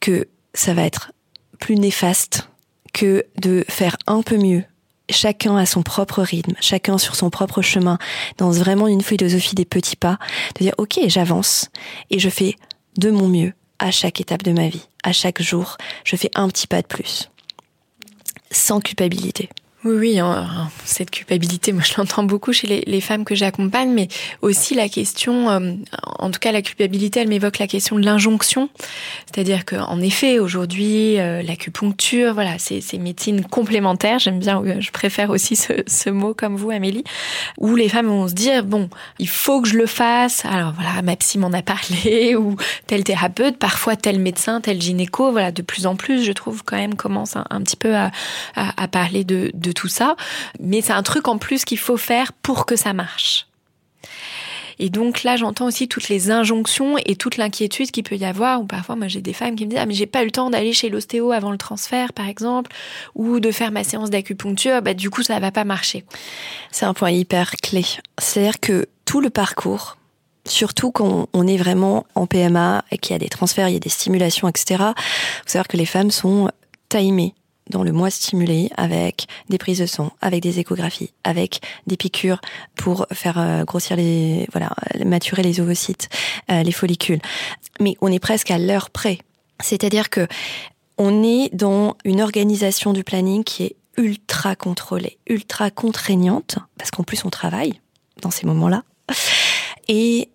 que ça va être plus néfaste que de faire un peu mieux. Chacun à son propre rythme, chacun sur son propre chemin, dans vraiment une philosophie des petits pas, de dire ok, j'avance et je fais de mon mieux à chaque étape de ma vie, à chaque jour, je fais un petit pas de plus, sans culpabilité. Oui, oui, cette culpabilité, moi je l'entends beaucoup chez les, femmes que j'accompagne, mais aussi la question, euh, en tout cas la culpabilité, elle m'évoque la question de l'injonction, c'est-à-dire qu'en effet aujourd'hui euh, l'acupuncture, voilà, c'est médecine complémentaire, j'aime bien, euh, je préfère aussi ce, mot comme vous Amélie, où les femmes vont se dire bon, il faut que je le fasse, alors voilà, ma psy m'en a parlé ou tel thérapeute, parfois tel médecin, tel gynéco, voilà, de plus en plus, je trouve quand même commence un, petit peu à parler de, tout ça, mais c'est un truc en plus qu'il faut faire pour que ça marche. Et donc là, j'entends aussi toutes les injonctions et toute l'inquiétude qu'il peut y avoir. Ou parfois, moi, j'ai des femmes qui me disent ah mais j'ai pas eu le temps d'aller chez l'ostéo avant le transfert, par exemple, ou de faire ma séance d'acupuncture. Bah du coup, ça va pas marcher. C'est un point hyper clé. C'est-à-dire que tout le parcours, surtout quand on est vraiment en PMA et qu'il y a des transferts, il y a des stimulations, etc. Faut savoir que les femmes sont timées dans le mois stimulé avec des prises de sang, avec des échographies, avec des piqûres pour faire euh, grossir les, voilà, maturer les ovocytes, euh, les follicules. Mais on est presque à l'heure près. C'est-à-dire que on est dans une organisation du planning qui est ultra contrôlée, ultra contraignante, parce qu'en plus on travaille dans ces moments-là. Et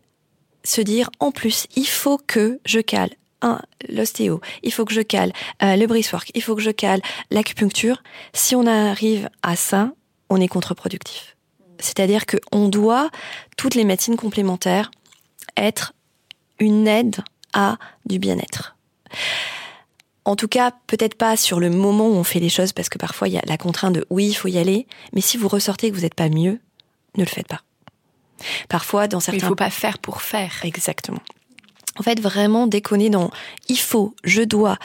se dire, en plus, il faut que je cale un, l'ostéo, il faut que je cale euh, le work, il faut que je cale l'acupuncture. Si on arrive à ça, on est contre-productif. C'est-à-dire qu'on doit, toutes les médecines complémentaires, être une aide à du bien-être. En tout cas, peut-être pas sur le moment où on fait les choses, parce que parfois il y a la contrainte de oui, il faut y aller, mais si vous ressortez que vous n'êtes pas mieux, ne le faites pas. Parfois, dans certains... Il faut pas faire pour faire. Exactement en fait, vraiment déconner dans il faut, je dois.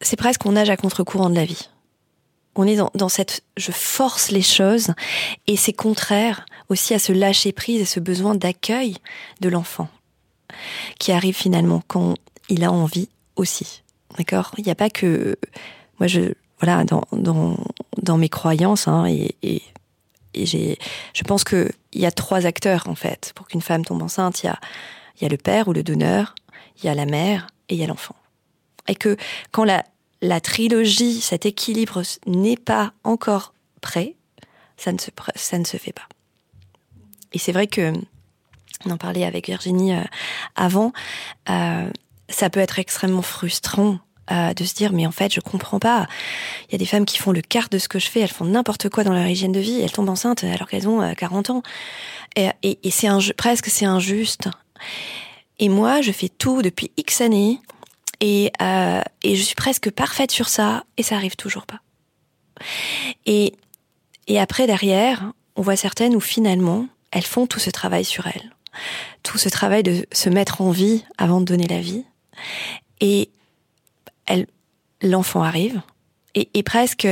C'est presque on nage à contre-courant de la vie. On est dans, cette je force les choses et c'est contraire aussi à ce lâcher prise et ce besoin d'accueil de l'enfant qui arrive finalement quand il a envie aussi. D'accord? Il n'y a pas que moi je voilà dans dans, dans mes croyances hein, et, et, et j'ai je pense que il y a trois acteurs en fait pour qu'une femme tombe enceinte. Il y a il y a le père ou le donneur, il y a la mère et il y a l'enfant. Et que quand la, la trilogie, cet équilibre n'est pas encore prêt, ça ne se, ça ne se fait pas. Et c'est vrai que, on en parlait avec Virginie euh, avant, euh, ça peut être extrêmement frustrant euh, de se dire mais en fait je comprends pas. Il y a des femmes qui font le quart de ce que je fais, elles font n'importe quoi dans leur hygiène de vie, elles tombent enceintes alors qu'elles ont 40 ans. Et, et, et c'est presque c'est injuste. Et moi, je fais tout depuis X années et, euh, et je suis presque parfaite sur ça et ça arrive toujours pas. Et, et après, derrière, on voit certaines où finalement, elles font tout ce travail sur elles. Tout ce travail de se mettre en vie avant de donner la vie. Et l'enfant arrive. Et, et presque,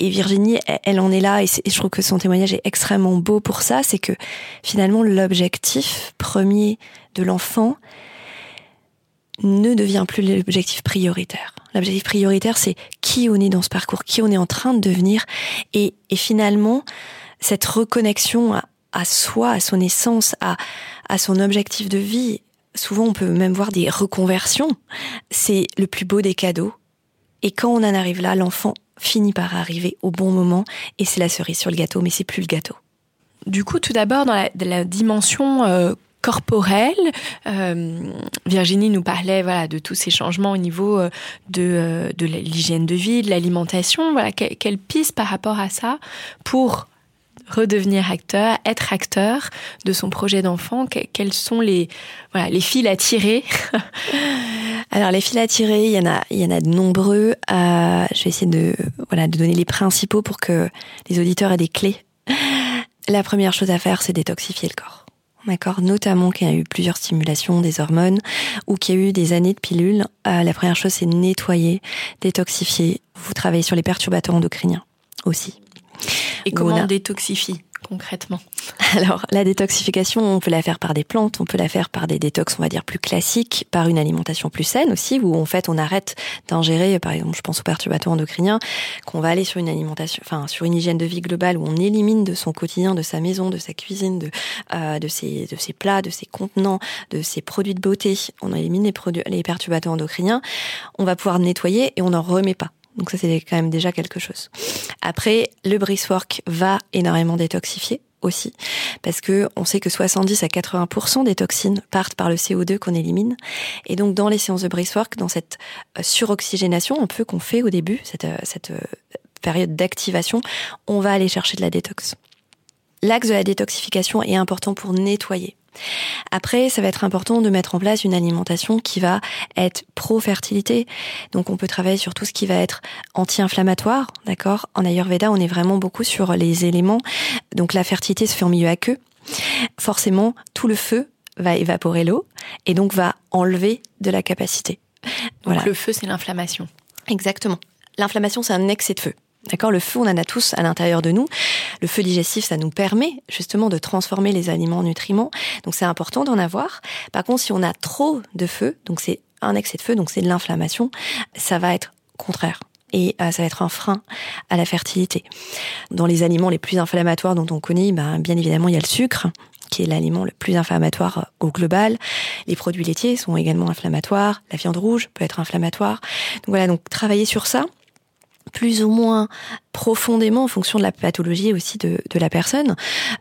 et Virginie, elle en est là, et, je trouve que son témoignage est extrêmement beau pour ça, c'est que finalement l'objectif premier de l'enfant ne devient plus l'objectif prioritaire. L'objectif prioritaire, c'est qui on est dans ce parcours, qui on est en train de devenir, et, finalement cette reconnexion à soi, à son essence, à, à son objectif de vie, souvent on peut même voir des reconversions, c'est le plus beau des cadeaux. Et quand on en arrive là, l'enfant finit par arriver au bon moment et c'est la cerise sur le gâteau, mais c'est plus le gâteau. Du coup, tout d'abord, dans la, dimension euh, corporelle, euh, Virginie nous parlait voilà, de tous ces changements au niveau euh, de, de l'hygiène de vie, de l'alimentation. Voilà, quelle piste par rapport à ça pour redevenir acteur, être acteur de son projet d'enfant Quels sont les, voilà, les fils à tirer Alors les fils à tirer, il y en a, il y en a de nombreux. Euh, je vais essayer de, voilà, de donner les principaux pour que les auditeurs aient des clés. La première chose à faire, c'est détoxifier le corps. D'accord, notamment qu'il y a eu plusieurs stimulations des hormones ou qu'il y a eu des années de pilules. Euh, la première chose, c'est nettoyer, détoxifier. Vous travaillez sur les perturbateurs endocriniens aussi. Et comment on détoxifie concrètement Alors, la détoxification, on peut la faire par des plantes, on peut la faire par des détox, on va dire, plus classiques, par une alimentation plus saine aussi, où en fait, on arrête d'ingérer, par exemple, je pense aux perturbateurs endocriniens, qu'on va aller sur une alimentation, enfin, sur une hygiène de vie globale où on élimine de son quotidien, de sa maison, de sa cuisine, de, euh, de, ses, de ses plats, de ses contenants, de ses produits de beauté. On élimine les, produits, les perturbateurs endocriniens. On va pouvoir nettoyer et on n'en remet pas. Donc ça, c'est quand même déjà quelque chose. Après, le work va énormément détoxifier aussi, parce que on sait que 70 à 80% des toxines partent par le CO2 qu'on élimine. Et donc, dans les séances de work, dans cette euh, suroxygénation un peu qu'on fait au début, cette, euh, euh, période d'activation, on va aller chercher de la détox. L'axe de la détoxification est important pour nettoyer. Après, ça va être important de mettre en place une alimentation qui va être pro-fertilité. Donc, on peut travailler sur tout ce qui va être anti-inflammatoire, d'accord? En Ayurveda, on est vraiment beaucoup sur les éléments. Donc, la fertilité se fait en milieu aqueux. Forcément, tout le feu va évaporer l'eau et donc va enlever de la capacité. Donc, le feu, c'est l'inflammation. Exactement. L'inflammation, c'est un excès de feu. D'accord Le feu, on en a tous à l'intérieur de nous. Le feu digestif, ça nous permet justement de transformer les aliments en nutriments. Donc c'est important d'en avoir. Par contre, si on a trop de feu, donc c'est un excès de feu, donc c'est de l'inflammation, ça va être contraire et euh, ça va être un frein à la fertilité. Dans les aliments les plus inflammatoires dont on connaît, ben, bien évidemment, il y a le sucre qui est l'aliment le plus inflammatoire au global. Les produits laitiers sont également inflammatoires. La viande rouge peut être inflammatoire. Donc voilà, donc travailler sur ça plus ou moins profondément en fonction de la pathologie aussi de, de, la personne.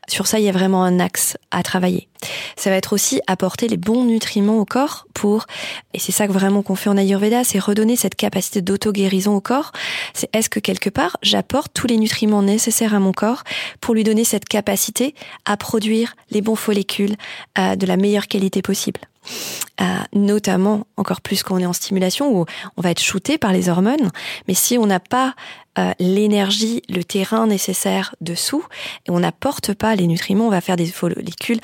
Sur ça, il y a vraiment un axe à travailler. Ça va être aussi apporter les bons nutriments au corps pour, et c'est ça que vraiment qu'on fait en Ayurveda, c'est redonner cette capacité d'auto-guérison au corps. C'est est-ce que quelque part, j'apporte tous les nutriments nécessaires à mon corps pour lui donner cette capacité à produire les bons follicules euh, de la meilleure qualité possible? Euh, notamment encore plus quand on est en stimulation où on va être shooté par les hormones. Mais si on n'a pas euh, l'énergie, le terrain nécessaire dessous et on n'apporte pas les nutriments, on va faire des follicules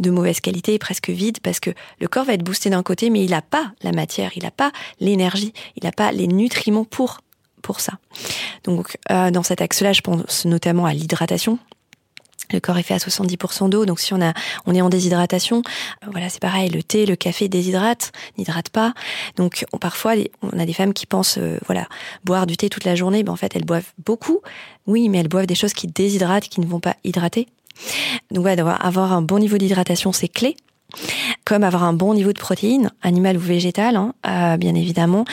de mauvaise qualité, presque vides, parce que le corps va être boosté d'un côté, mais il n'a pas la matière, il n'a pas l'énergie, il n'a pas les nutriments pour pour ça. Donc euh, dans cet axe-là, je pense notamment à l'hydratation. Le corps est fait à 70% d'eau, donc si on a, on est en déshydratation, euh, voilà, c'est pareil. Le thé, le café déshydrate, n'hydrate pas. Donc on, parfois, on a des femmes qui pensent, euh, voilà, boire du thé toute la journée. Ben en fait, elles boivent beaucoup, oui, mais elles boivent des choses qui déshydratent, qui ne vont pas hydrater. Donc voilà, avoir un bon niveau d'hydratation, c'est clé comme avoir un bon niveau de protéines, animales ou végétales, hein, euh, bien évidemment.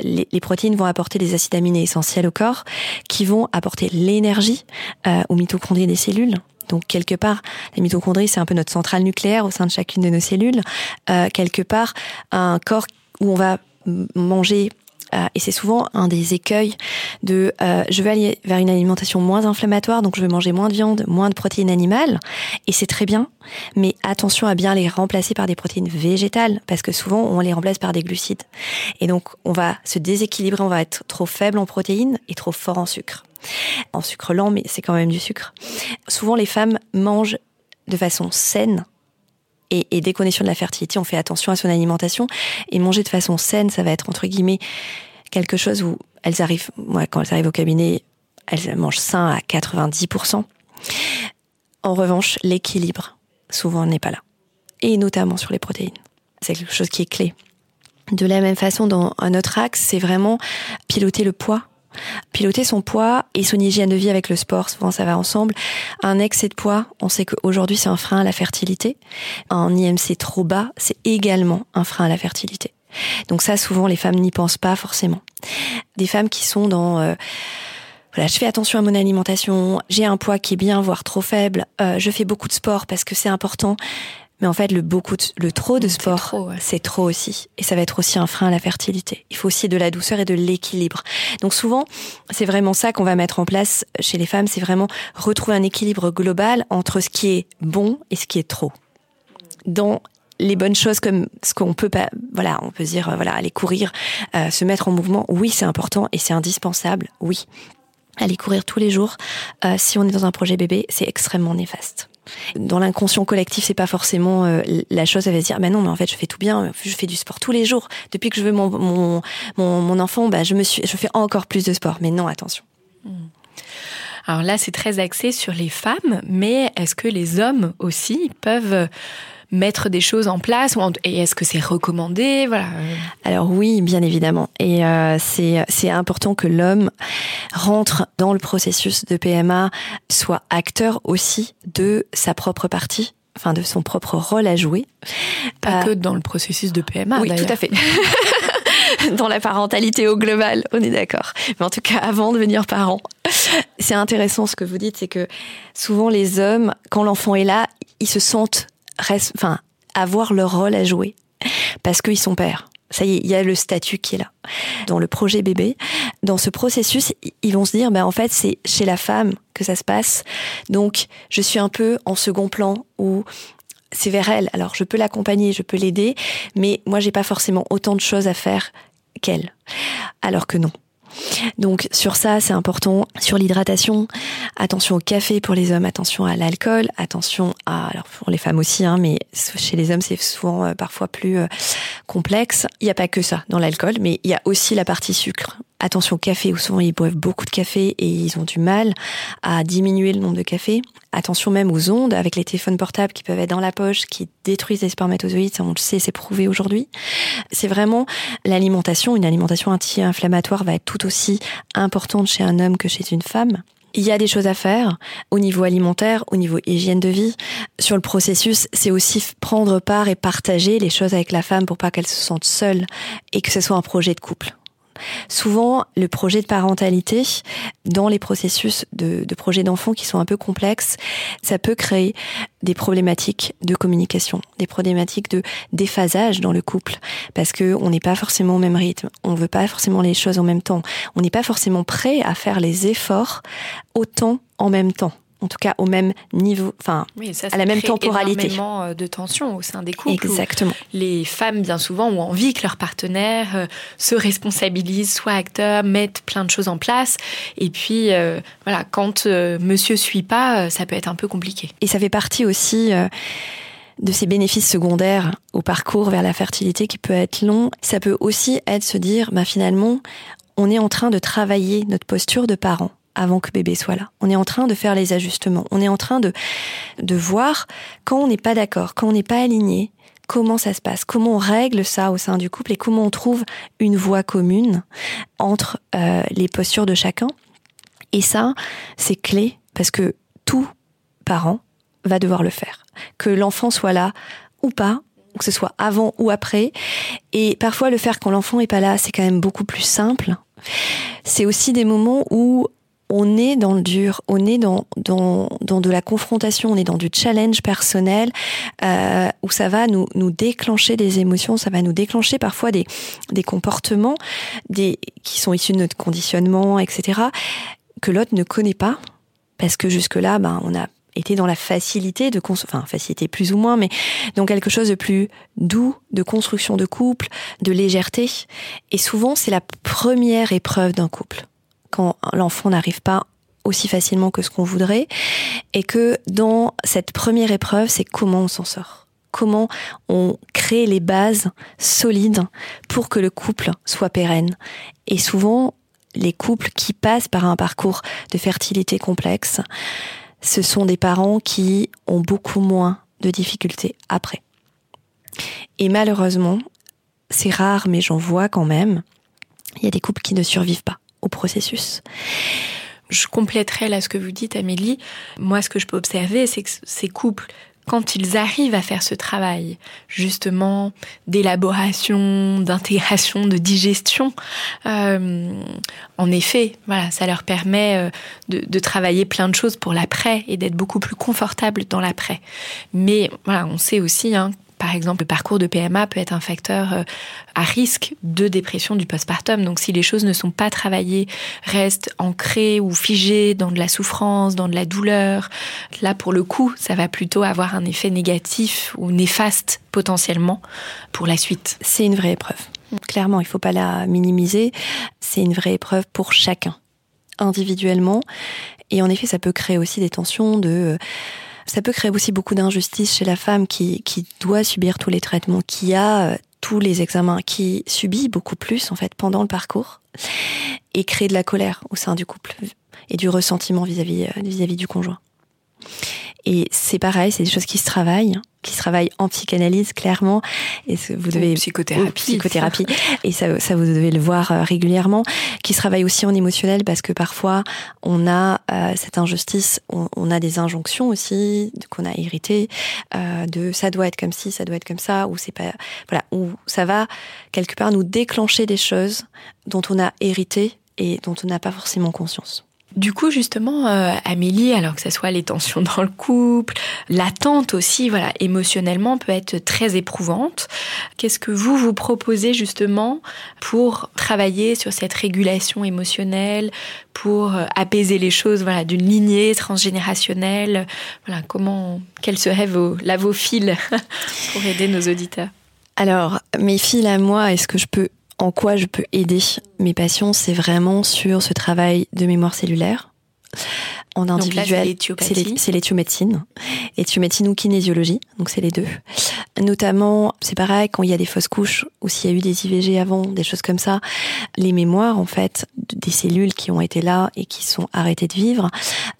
Les, les, protéines vont apporter des acides aminés essentiels au corps, qui vont apporter l'énergie euh, aux mitochondries des cellules, donc quelque part, la mitochondrie, c'est un peu notre centrale nucléaire au sein de chacune de nos cellules. Euh, quelque part, un corps où on va manger et c'est souvent un des écueils de euh, je vais aller vers une alimentation moins inflammatoire, donc je vais manger moins de viande, moins de protéines animales, et c'est très bien, mais attention à bien les remplacer par des protéines végétales, parce que souvent on les remplace par des glucides. Et donc on va se déséquilibrer, on va être trop faible en protéines et trop fort en sucre en sucre lent, mais c'est quand même du sucre. Souvent, les femmes mangent de façon saine. Et, et dès qu'on est sur de la fertilité, on fait attention à son alimentation. Et manger de façon saine, ça va être entre guillemets quelque chose où elles arrivent, moi, quand elles arrivent au cabinet, elles mangent sain à 90%. En revanche, l'équilibre, souvent, n'est pas là. Et notamment sur les protéines. C'est quelque chose qui est clé. De la même façon, dans un autre axe, c'est vraiment piloter le poids Piloter son poids et son hygiène de vie avec le sport, souvent ça va ensemble. Un excès de poids, on sait qu'aujourd'hui c'est un frein à la fertilité. Un IMC trop bas, c'est également un frein à la fertilité. Donc ça, souvent, les femmes n'y pensent pas forcément. Des femmes qui sont dans... Euh, voilà, je fais attention à mon alimentation, j'ai un poids qui est bien, voire trop faible, euh, je fais beaucoup de sport parce que c'est important. Mais en fait, le beaucoup, le trop de sport, c'est trop, aussi. Et ça va être aussi un frein à la fertilité. Il faut aussi de la douceur et de l'équilibre. Donc souvent, c'est vraiment ça qu'on va mettre en place chez les femmes. C'est vraiment retrouver un équilibre global entre ce qui est bon et ce qui est trop. Dans les bonnes choses comme ce qu'on peut pas, voilà, on peut dire, voilà, aller courir, euh, se mettre en mouvement, oui, c'est important et c'est indispensable, oui. Aller courir tous les jours, euh, si on est dans un projet bébé, c'est extrêmement néfaste. Dans l'inconscient collectif, c'est pas forcément euh, la chose. Ça va se dire, mais non, mais en fait, je fais tout bien. Je fais du sport tous les jours. Depuis que je veux mon mon, mon, enfant, bah, je me suis, je fais encore plus de sport. Mais non, attention. Hmm. Alors là, c'est très axé sur les femmes, mais est-ce que les hommes aussi peuvent mettre des choses en place Et est-ce que c'est recommandé Voilà. Alors oui, bien évidemment. Et euh, c'est c'est important que l'homme rentre dans le processus de PMA, soit acteur aussi de sa propre partie enfin de son propre rôle à jouer. Pas que dans le processus de PMA. Oui, tout à fait. dans la parentalité au global, on est d'accord. Mais en tout cas, avant de devenir parent, c'est intéressant ce que vous dites, c'est que souvent les hommes, quand l'enfant est là, ils se sentent enfin, avoir leur rôle à jouer parce qu'ils sont pères. Ça y est, il y a le statut qui est là. Dans le projet bébé, dans ce processus, ils vont se dire, ben en fait, c'est chez la femme que ça se passe. Donc, je suis un peu en second plan ou c'est vers elle. Alors, je peux l'accompagner, je peux l'aider, mais moi, j'ai pas forcément autant de choses à faire qu'elle. Alors que non. Donc sur ça, c'est important. Sur l'hydratation, attention au café pour les hommes, attention à l'alcool, attention à, alors pour les femmes aussi, hein, mais chez les hommes c'est souvent euh, parfois plus euh, complexe. Il n'y a pas que ça dans l'alcool, mais il y a aussi la partie sucre attention au café, où souvent ils boivent beaucoup de café et ils ont du mal à diminuer le nombre de cafés. Attention même aux ondes avec les téléphones portables qui peuvent être dans la poche, qui détruisent les spermatozoïdes, on le sait, c'est prouvé aujourd'hui. C'est vraiment l'alimentation, une alimentation anti-inflammatoire va être tout aussi importante chez un homme que chez une femme. Il y a des choses à faire au niveau alimentaire, au niveau hygiène de vie. Sur le processus, c'est aussi prendre part et partager les choses avec la femme pour pas qu'elle se sente seule et que ce soit un projet de couple. Souvent, le projet de parentalité, dans les processus de, de projet d'enfant qui sont un peu complexes, ça peut créer des problématiques de communication, des problématiques de déphasage dans le couple, parce que on n'est pas forcément au même rythme, on veut pas forcément les choses en même temps, on n'est pas forcément prêt à faire les efforts autant en même temps en tout cas au même niveau, enfin à la même temporalité. Énormément euh, de tension au sein des couples. Exactement. Les femmes bien souvent ont envie que leur partenaire euh, se responsabilise, soit acteur, mette plein de choses en place. Et puis euh, voilà, quand Monsieur suit pas, ça peut être un peu compliqué. Et ça fait partie aussi de ces bénéfices secondaires au parcours vers la fertilité qui peut être long, ça peut aussi être se dire, bah finalement, on est en train de travailler notre posture de parent avant que bébé soit là. On est en train de faire les ajustements. On est en train de, de voir quand on n'est pas d'accord, quand on n'est pas aligné, comment ça se passe, comment on règle ça au sein du couple et comment on trouve une voie commune entre euh, les postures de chacun. Et ça, c'est clé parce que tout parent va devoir le faire. Que l'enfant soit là ou pas, que ce soit avant ou après. Et parfois, le faire quand l'enfant est pas là, c'est quand même beaucoup plus simple. C'est aussi des moments où on est dans le dur, on est dans, dans, dans de la confrontation, on est dans du challenge personnel, euh, où ça va nous, nous déclencher des émotions, ça va nous déclencher parfois des, des comportements des, qui sont issus de notre conditionnement, etc., que l'autre ne connaît pas, parce que jusque-là, ben, on a été dans la facilité de enfin facilité plus ou moins mais dans quelque chose de plus doux de construction de couple de légèreté et souvent c'est la première épreuve d'un couple quand l'enfant n'arrive pas aussi facilement que ce qu'on voudrait, et que dans cette première épreuve, c'est comment on s'en sort comment on crée les bases solides pour que le couple soit pérenne. Et souvent, les couples qui passent par un parcours de fertilité complexe, ce sont des parents qui ont beaucoup moins de difficultés après. Et malheureusement, c'est rare, mais j'en vois quand même, il y a des couples qui ne survivent pas au processus. Je compléterai là ce que vous dites, Amélie. Moi, ce que je peux observer, c'est que ces couples quand ils arrivent à faire ce travail, justement, d'élaboration, d'intégration, de digestion, euh, en effet, voilà, ça leur permet euh, de, travailler plein de choses pour l'après et d'être beaucoup plus confortable dans l'après. Mais voilà, on sait aussi hein, par exemple, le parcours de PMA peut être un facteur euh, à risque de dépression du postpartum. Donc si les choses ne sont pas travaillées, restent ancrées ou figées dans de la souffrance, dans de la douleur, là pour le coup, ça va plutôt avoir un effet négatif ou néfaste potentiellement pour la suite. C'est une vraie épreuve. Clairement, il ne faut pas la minimiser. C'est une vraie épreuve pour chacun, individuellement. Et en effet, ça peut créer aussi des tensions de euh, ça peut créer aussi beaucoup d'injustice chez la femme qui, qui doit subir tous les traitements, qui a euh, tous les examens, qui subit beaucoup plus en fait pendant le parcours et créer de la colère au sein du couple et du ressentiment vis-à-vis euh, vis-à-vis du conjoint. Et c'est pareil, c'est des choses qui se travaillent, qui se travaillent en psychanalyse clairement. Et vous devez psychothérapie, psychothérapie. et ça, ça, vous devez le voir euh, régulièrement. Qui se travaille aussi en émotionnel parce que parfois on a euh, cette injustice, on, a des injonctions aussi qu'on a héritées euh, de ça doit être comme ci, ça doit être comme ça, ou c'est pas voilà, ou ça va quelque part nous déclencher des choses dont on a hérité et dont on n'a pas forcément conscience. Du coup, justement, euh, Amélie, alors que ce soit les tensions dans le couple, l'attente aussi, voilà, émotionnellement peut être très éprouvante. Qu'est-ce que vous vous proposez justement pour travailler sur cette régulation émotionnelle, pour euh, apaiser les choses, voilà, d'une lignée transgénérationnelle? Voilà, comment, quels seraient vos, vos fils pour aider nos auditeurs? Alors, mes fils à moi, est-ce que je peux en quoi je peux aider mes patients, c'est vraiment sur ce travail de mémoire cellulaire. En individuel, c'est l'éthiomédecine, éthiomédecine ou kinésiologie, donc c'est les deux. Notamment, c'est pareil quand il y a des fausses couches ou s'il y a eu des IVG avant, des choses comme ça, les mémoires en fait des cellules qui ont été là et qui sont arrêtées de vivre,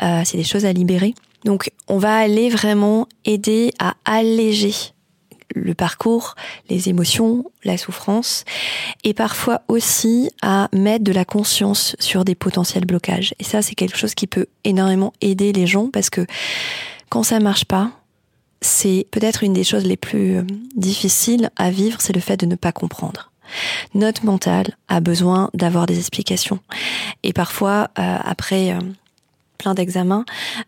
euh, c'est des choses à libérer. Donc, on va aller vraiment aider à alléger le parcours, les émotions, la souffrance, et parfois aussi à mettre de la conscience sur des potentiels blocages. Et ça, c'est quelque chose qui peut énormément aider les gens parce que quand ça marche pas, c'est peut-être une des choses les plus euh, difficiles à vivre, c'est le fait de ne pas comprendre. Notre mental a besoin d'avoir des explications. Et parfois, euh, après euh, plein d'examens,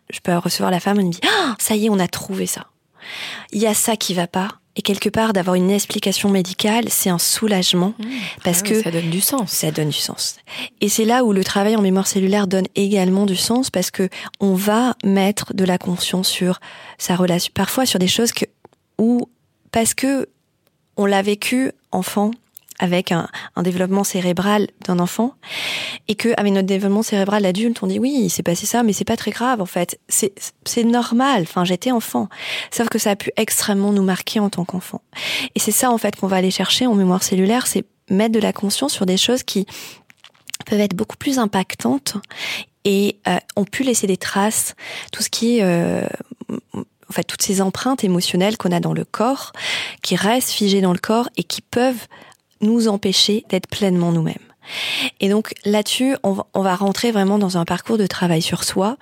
je peux recevoir la femme et me dit ah, ça y est, on a trouvé ça. Il y a ça qui va pas. Et quelque part, d'avoir une explication médicale, c'est un soulagement mmh. parce ah que ça donne du sens. Ça donne du sens. Et c'est là où le travail en mémoire cellulaire donne également du sens parce que on va mettre de la conscience sur sa relation, parfois sur des choses que ou parce que on l'a vécu enfant avec un, un développement cérébral d'un enfant et que avec notre développement cérébral d'adulte, on dit oui, il s'est passé ça, mais c'est pas très grave en fait. C'est c'est normal. Enfin, j'étais enfant. Sauf que ça a pu extrêmement nous marquer en tant qu'enfant. Et c'est ça en fait qu'on va aller chercher en mémoire cellulaire, c'est mettre de la conscience sur des choses qui peuvent être beaucoup plus impactantes et euh, ont pu laisser des traces. Tout ce qui est euh, en fait toutes ces empreintes émotionnelles qu'on a dans le corps, qui restent figées dans le corps et qui peuvent nous empêcher d'être pleinement nous-mêmes. Et donc là-dessus, on va, rentrer vraiment dans un parcours de travail sur soi,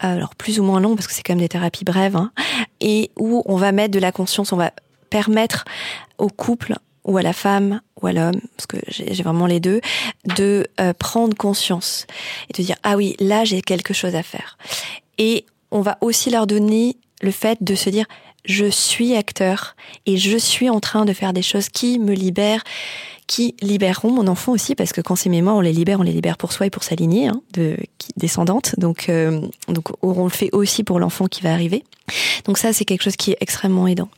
alors plus ou moins long parce que c'est comme des thérapies brèves, hein, et où on va mettre de la conscience, on va permettre au couple ou à la femme ou à l'homme, parce que j'ai vraiment les deux, de euh, prendre conscience et de dire ah oui là j'ai quelque chose à faire. Et on va aussi leur donner le fait de se dire je suis acteur et je suis en train de faire des choses qui me libèrent, qui libéreront mon enfant aussi, parce que quand c'est mémoires, on les libère, on les libère pour soi et pour sa lignée hein, descendante. Donc, euh, donc on le fait aussi pour l'enfant qui va arriver. Donc ça, c'est quelque chose qui est extrêmement aidant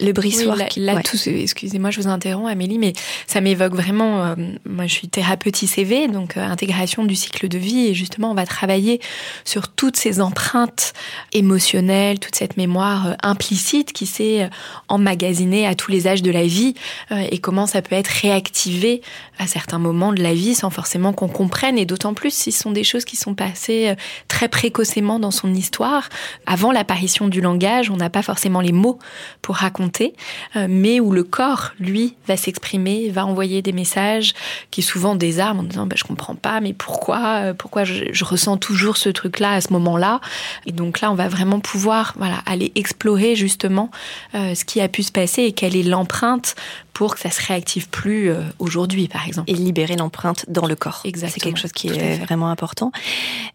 le brissoir. là, tout, excusez-moi, je vous interromps, Amélie, mais ça m'évoque vraiment. Euh, moi, je suis thérapeute ICV, donc euh, intégration du cycle de vie, et justement, on va travailler sur toutes ces empreintes émotionnelles, toute cette mémoire euh, implicite qui s'est emmagasinée à tous les âges de la vie, et comment ça peut être réactivé à certains moments de la vie sans forcément qu'on comprenne, et d'autant plus si ce sont des choses choses qui sont passées euh, très précocement dans son histoire. Avant l'apparition du langage, on n'a pas forcément les mots pour raconter, euh, mais où le corps, lui, va s'exprimer, va envoyer des messages qui souvent désarment en disant bah, je comprends pas, mais pourquoi, euh, pourquoi je, je ressens toujours ce truc-là à ce moment-là. Et donc là, on va vraiment pouvoir voilà aller explorer justement ce qui a pu se passer et quelle est l'empreinte pour que ça se réactive plus aujourd'hui, par exemple. Et libérer l'empreinte dans le corps. Exactement. C'est quelque chose qui est vraiment important.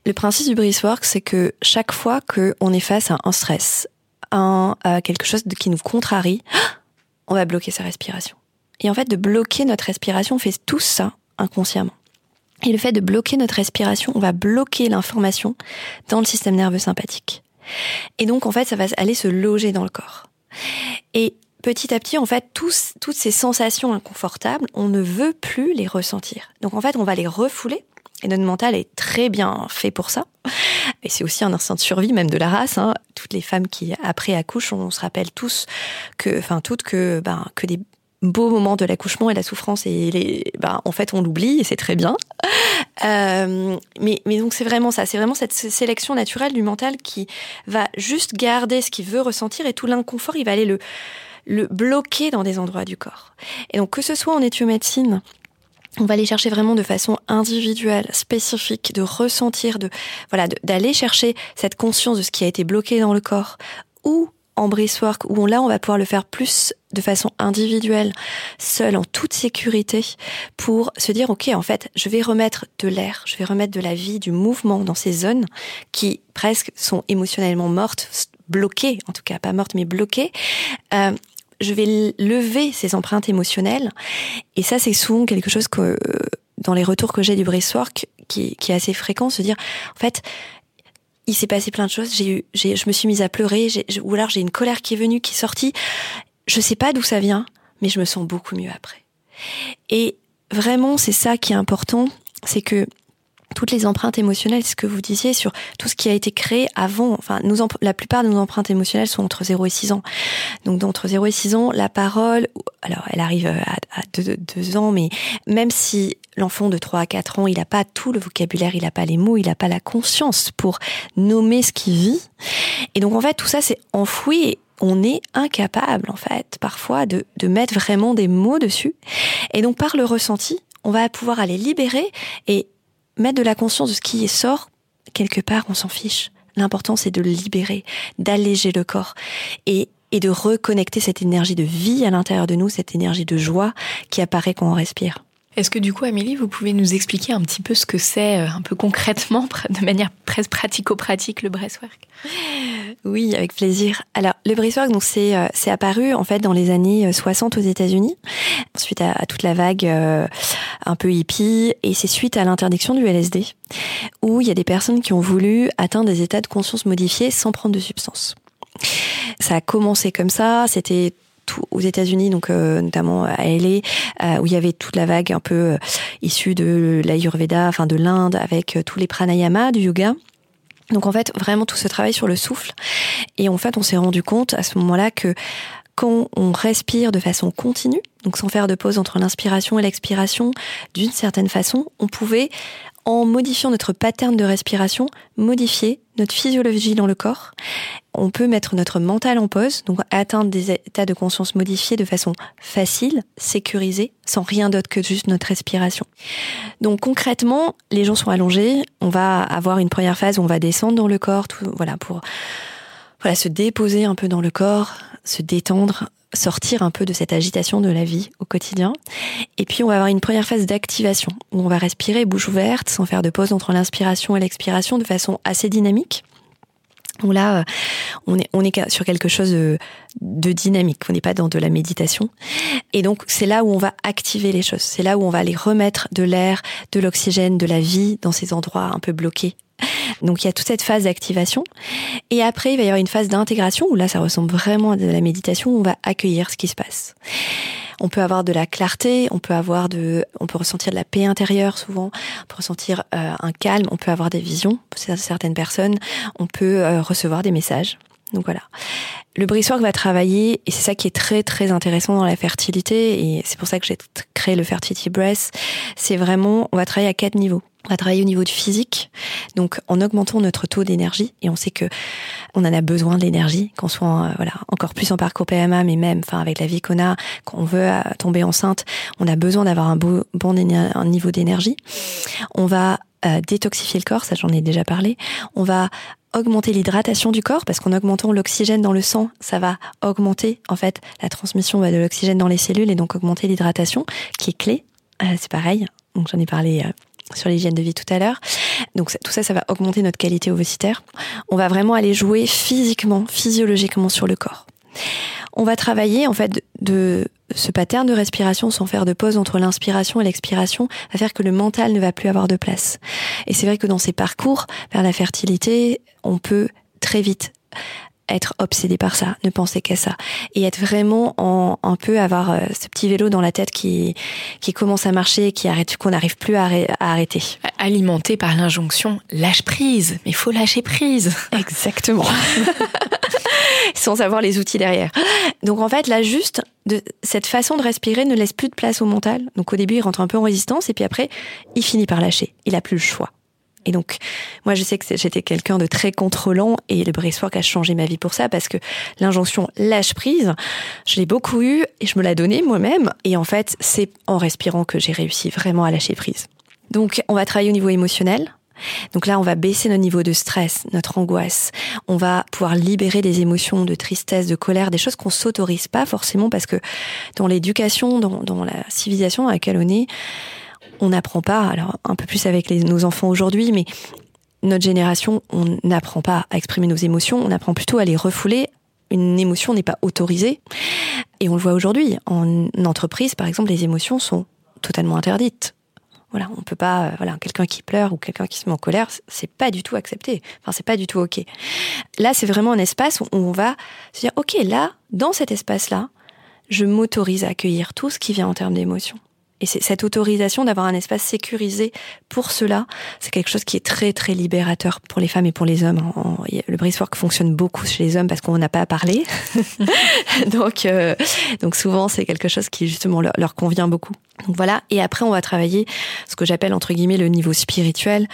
Le principe du work, c'est que chaque fois qu'on est face à un stress, à, quelque chose qui nous contrarie, on va bloquer sa respiration. Et en fait, de bloquer notre respiration, on fait tout ça inconsciemment. Et le fait de bloquer notre respiration, on va bloquer l'information dans le système nerveux sympathique. Et donc, en fait, ça va aller se loger dans le corps. Et petit à petit, en fait, tous, toutes ces sensations inconfortables, on ne veut plus les ressentir. Donc en fait, on va les refouler. Et notre mental est très bien fait pour ça. Et c'est aussi un instinct de survie, même de la race. Hein. Toutes les femmes qui, après accouchent, on se rappelle tous que, enfin toutes que, ben, que des beaux moments de l'accouchement et la souffrance et les, ben, en fait, on l'oublie et c'est très bien. Euh, mais, mais donc c'est vraiment ça, c'est vraiment cette sélection naturelle du mental qui va juste garder ce qu'il veut ressentir et tout l'inconfort, il va aller le le bloquer dans des endroits du corps. Et donc que ce soit en éthiomédecine, on va aller chercher vraiment de façon individuelle, spécifique, de ressentir, de voilà, d'aller chercher cette conscience de ce qui a été bloqué dans le corps, ou en work, où là on va pouvoir le faire plus de façon individuelle, seul, en toute sécurité, pour se dire ok, en fait, je vais remettre de l'air, je vais remettre de la vie, du mouvement dans ces zones qui presque sont émotionnellement mortes, bloquées, en tout cas pas mortes mais bloquées. Euh, je vais lever ces empreintes émotionnelles. Et ça, c'est souvent quelque chose que, dans les retours que j'ai du breathwork, qui, qui est assez fréquent, se dire, en fait, il s'est passé plein de choses. J'ai eu, j'ai, je me suis mise à pleurer, ou alors j'ai une colère qui est venue, qui est sortie. Je sais pas d'où ça vient, mais je me sens beaucoup mieux après. Et vraiment, c'est ça qui est important, c'est que toutes les empreintes émotionnelles, ce que vous disiez sur tout ce qui a été créé avant. Enfin, nous, la plupart de nos empreintes émotionnelles sont entre 0 et 6 ans. Donc, entre 0 et 6 ans, la parole, alors, elle arrive à, 2, ans, mais même si l'enfant de 3 à 4 ans, il n'a pas tout le vocabulaire, il n'a pas les mots, il n'a pas la conscience pour nommer ce qu'il vit. Et donc, en fait, tout ça, c'est enfoui et on est incapable, en fait, parfois, de, de mettre vraiment des mots dessus. Et donc, par le ressenti, on va pouvoir aller libérer et mettre de la conscience de ce qui sort, quelque part, on s'en fiche. L'important, c'est de libérer, d'alléger le corps et, et de reconnecter cette énergie de vie à l'intérieur de nous, cette énergie de joie qui apparaît quand on respire. Est-ce que du coup, Amélie, vous pouvez nous expliquer un petit peu ce que c'est, euh, un peu concrètement, de manière presque pratico-pratique, le breathwork Oui, avec plaisir. Alors, le breathwork, donc c'est euh, c'est apparu en fait dans les années 60 euh, aux États-Unis, suite à, toute la vague un peu hippie, et c'est suite à l'interdiction du LSD, où il y a des personnes qui ont voulu atteindre des états de conscience modifiés sans prendre de substance. Ça a commencé comme ça, c'était aux États-Unis, donc euh, notamment à LA, euh, où il y avait toute la vague un peu euh, issue de l'Ayurveda, enfin de l'Inde, avec tous les pranayamas du yoga. Donc en fait, vraiment tout ce travail sur le souffle. Et en fait, on s'est rendu compte à ce moment-là que quand on respire de façon continue, donc sans faire de pause entre l'inspiration et l'expiration, d'une certaine façon, on pouvait en modifiant notre pattern de respiration, modifier notre physiologie dans le corps. On peut mettre notre mental en pause, donc atteindre des états de conscience modifiés de façon facile, sécurisée, sans rien d'autre que juste notre respiration. Donc concrètement, les gens sont allongés, on va avoir une première phase où on va descendre dans le corps, tout, voilà, pour voilà, se déposer un peu dans le corps, se détendre, sortir un peu de cette agitation de la vie au quotidien. Et puis on va avoir une première phase d'activation où on va respirer bouche ouverte sans faire de pause entre l'inspiration et l'expiration de façon assez dynamique. Où là, euh, on est, on est sur quelque chose de, de dynamique. On n'est pas dans de la méditation. Et donc, c'est là où on va activer les choses. C'est là où on va aller remettre de l'air, de l'oxygène, de la vie dans ces endroits un peu bloqués donc il y a toute cette phase d'activation. Et après, il va y avoir une phase d'intégration où là, ça ressemble vraiment à de la méditation où on va accueillir ce qui se passe. On peut avoir de la clarté, on peut avoir de, on peut ressentir de la paix intérieure souvent, on peut ressentir euh, un calme, on peut avoir des visions pour certaines personnes, on peut euh, recevoir des messages. Donc voilà. Le Briswork va travailler, et c'est ça qui est très très intéressant dans la fertilité, et c'est pour ça que j'ai créé le Fertility Breath, c'est vraiment, on va travailler à quatre niveaux. On va travailler au niveau du physique, donc en augmentant notre taux d'énergie. Et on sait que on en a besoin de l'énergie, qu'on soit euh, voilà encore plus en parcours PMA, mais même, enfin avec la vie qu'on a, qu'on veut euh, tomber enceinte, on a besoin d'avoir un bon un niveau d'énergie. On va euh, détoxifier le corps, ça j'en ai déjà parlé. On va augmenter l'hydratation du corps parce qu'en augmentant l'oxygène dans le sang, ça va augmenter en fait la transmission bah, de l'oxygène dans les cellules et donc augmenter l'hydratation qui est clé. c'est pareil, donc j'en ai parlé sur l'hygiène de vie tout à l'heure. Donc tout ça, ça va augmenter notre qualité ovocytaire. On va vraiment aller jouer physiquement, physiologiquement sur le corps. On va travailler en fait de ce pattern de respiration sans faire de pause entre l'inspiration et l'expiration va faire que le mental ne va plus avoir de place. Et c'est vrai que dans ces parcours vers la fertilité, on peut très vite être obsédé par ça, ne penser qu'à ça, et être vraiment en un peu avoir euh, ce petit vélo dans la tête qui qui commence à marcher, qui arrête, qu'on n'arrive plus à, arrêter. Alimenté par l'injonction lâche prise, mais il faut lâcher prise. Exactement. Sans avoir les outils derrière. Donc en fait, là juste de cette façon de respirer ne laisse plus de place au mental. Donc au début, il rentre un peu en résistance et puis après, il finit par lâcher. Il a plus le choix. Et donc, moi, je sais que j'étais quelqu'un de très contrôlant et le bracework a changé ma vie pour ça parce que l'injonction lâche prise, je l'ai beaucoup eu et je me l'ai donnée moi-même. Et en fait, c'est en respirant que j'ai réussi vraiment à lâcher prise. Donc, on va travailler au niveau émotionnel. Donc là, on va baisser notre niveau de stress, notre angoisse. On va pouvoir libérer des émotions de tristesse, de colère, des choses qu'on s'autorise pas forcément parce que dans l'éducation, dans, dans la civilisation à laquelle on est, on n'apprend pas, alors un peu plus avec nos enfants aujourd'hui, mais notre génération, on n'apprend pas à exprimer nos émotions, on apprend plutôt à les refouler. Une émotion n'est pas autorisée. Et on le voit aujourd'hui. En entreprise, par exemple, les émotions sont totalement interdites. Voilà, on peut pas, euh, voilà, quelqu'un qui pleure ou quelqu'un qui se met en colère, c'est pas du tout accepté. Enfin, c'est pas du tout ok. Là, c'est vraiment un espace où on va se dire, ok, là, dans cet espace-là, je m'autorise à accueillir tout ce qui vient en termes d'émotions. Et cette autorisation d'avoir un espace sécurisé pour cela, c'est quelque chose qui est très très libérateur pour les femmes et pour les hommes. Le bracework fonctionne beaucoup chez les hommes parce qu'on n'a pas à parler. donc, euh, donc souvent c'est quelque chose qui justement leur, leur convient beaucoup. Donc voilà. Et après on va travailler ce que j'appelle entre guillemets le niveau spirituel,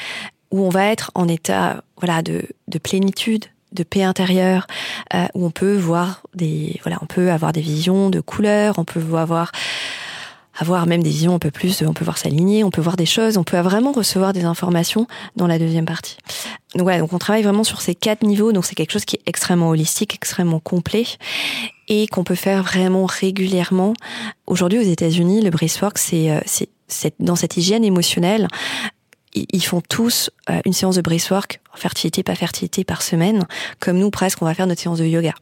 où on va être en état voilà de, de plénitude, de paix intérieure euh, où on peut voir des voilà on peut avoir des visions de couleurs on peut avoir avoir même des visions un peu plus, on peut voir s'aligner, on peut voir des choses, on peut vraiment recevoir des informations dans la deuxième partie. Donc voilà, donc on travaille vraiment sur ces quatre niveaux, donc c'est quelque chose qui est extrêmement holistique, extrêmement complet et qu'on peut faire vraiment régulièrement. Aujourd'hui aux États-Unis, le c'est euh, c'est dans cette hygiène émotionnelle, ils font tous euh, une séance de bracework, fertilité, pas fertilité, par semaine, comme nous presque, on va faire notre séance de yoga.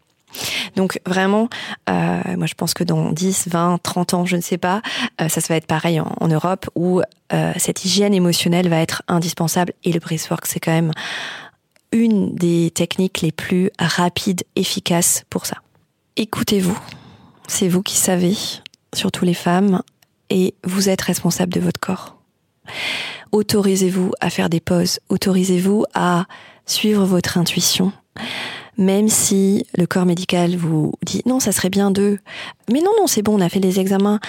Donc vraiment, euh, moi je pense que dans 10, 20, 30 ans, je ne sais pas, euh, ça, va être pareil en, Europe où euh, cette hygiène émotionnelle va être indispensable et le bracework c'est quand même une des techniques les plus rapides, efficaces pour ça. Écoutez-vous, c'est vous qui savez, surtout les femmes, et vous êtes responsable de votre corps. Autorisez-vous à faire des pauses, autorisez-vous à suivre votre intuition même si le corps médical vous dit non, ça serait bien d'eux. Mais non, non, c'est bon, on a fait les examens.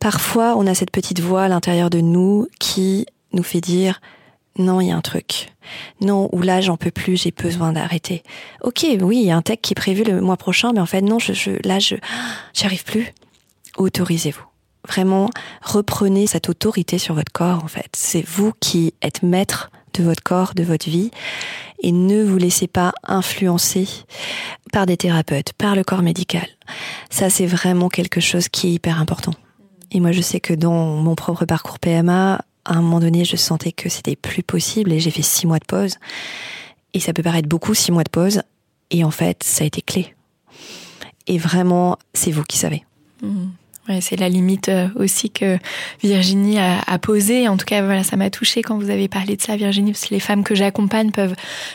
Parfois, on a cette petite voix à l'intérieur de nous qui nous fait dire non, il y a un truc. Non, ou là, j'en peux plus, j'ai besoin d'arrêter. Ok, oui, il y a un tech qui est prévu le mois prochain, mais en fait, non, je, je là, je, j'arrive plus. Autorisez-vous. Vraiment, reprenez cette autorité sur votre corps, en fait. C'est vous qui êtes maître de votre corps, de votre vie, et ne vous laissez pas influencer par des thérapeutes, par le corps médical. Ça, c'est vraiment quelque chose qui est hyper important. Et moi, je sais que dans mon propre parcours PMA, à un moment donné, je sentais que c'était plus possible et j'ai fait six mois de pause. Et ça peut paraître beaucoup, six mois de pause. Et en fait, ça a été clé. Et vraiment, c'est vous qui savez. Mmh. Ouais, c'est la limite euh, aussi que Virginie a, a posée. En tout cas, voilà, ça m'a touchée quand vous avez parlé de ça, Virginie, parce que les femmes que j'accompagne peuvent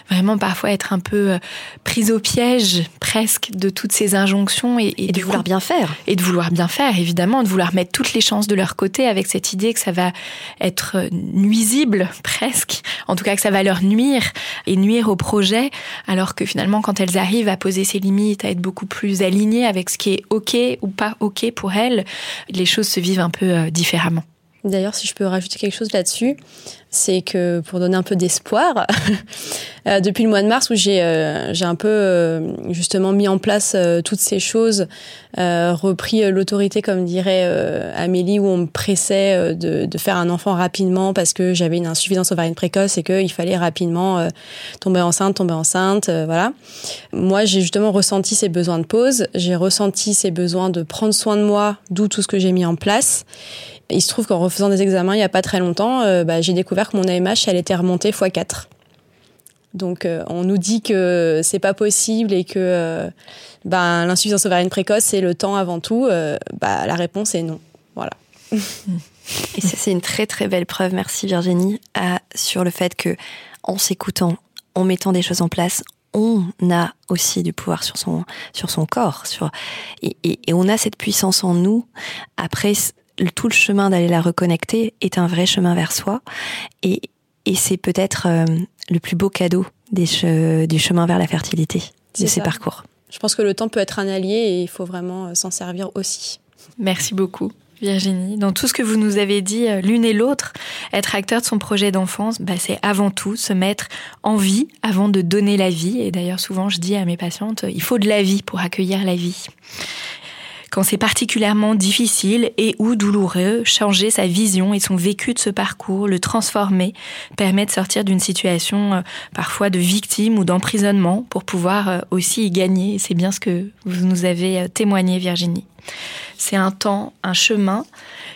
vraiment parfois être un peu euh, prises au piège, presque, de toutes ces injonctions et, et, de vouloir bien faire. Et de vouloir bien faire, évidemment, de vouloir mettre toutes les chances de leur côté avec cette idée que ça va être euh, nuisible, presque. En tout cas, que ça va leur nuire et nuire au projet, alors que finalement, quand elles arrivent à poser ces limites, à être beaucoup plus alignées avec ce qui est OK ou pas OK pour elles, les choses se vivent un peu euh, différemment. D'ailleurs, si je peux rajouter quelque chose là-dessus, c'est que pour donner un peu d'espoir, euh, depuis le mois de mars où j'ai euh, j'ai un peu euh, justement mis en place toutes ces choses, repris l'autorité comme dirait Amélie où on me pressait de, de, faire un enfant rapidement parce que j'avais une insuffisance ovarienne précoce et qu'il fallait rapidement tomber enceinte, tomber enceinte, voilà. Moi j'ai justement ressenti ces besoins de pause, j'ai ressenti ces besoins de prendre soin de moi, d'où tout ce que j'ai mis en place. Il se trouve qu'en refaisant des examens il n'y a pas très longtemps, euh, bah, j'ai découvert que mon AMH, elle était remontée x4. Donc euh, on nous dit que c'est pas possible et que euh, bah, l'insuffisance ovarienne précoce c'est le temps avant tout. bah, la réponse est non. Voilà. Et ça c'est une très très belle preuve, merci Virginie, sur le fait que en s'écoutant, en mettant des choses en place, on a aussi du pouvoir sur son sur son corps, et, et on a cette puissance en nous. Après, tout le chemin d'aller la reconnecter est un vrai chemin vers soi. Et, et c'est peut-être euh, le plus beau cadeau des du chemin vers la fertilité, de ces parcours. Je pense que le temps peut être un allié et il faut vraiment euh, s'en servir aussi. Merci beaucoup. Virginie, dans tout ce que vous nous avez dit euh, l'une et l'autre, être acteur de son projet d'enfance, bah, c'est avant tout se mettre en vie avant de donner la vie. Et d'ailleurs, souvent, je dis à mes patientes, il faut de la vie pour accueillir la vie quand c'est particulièrement difficile et ou douloureux, changer sa vision et son vécu de ce parcours, le transformer, permet de sortir d'une situation euh, parfois de victime ou d'emprisonnement pour pouvoir euh, aussi y gagner. C'est bien ce que vous nous avez euh, témoigné, Virginie. C'est un temps, un chemin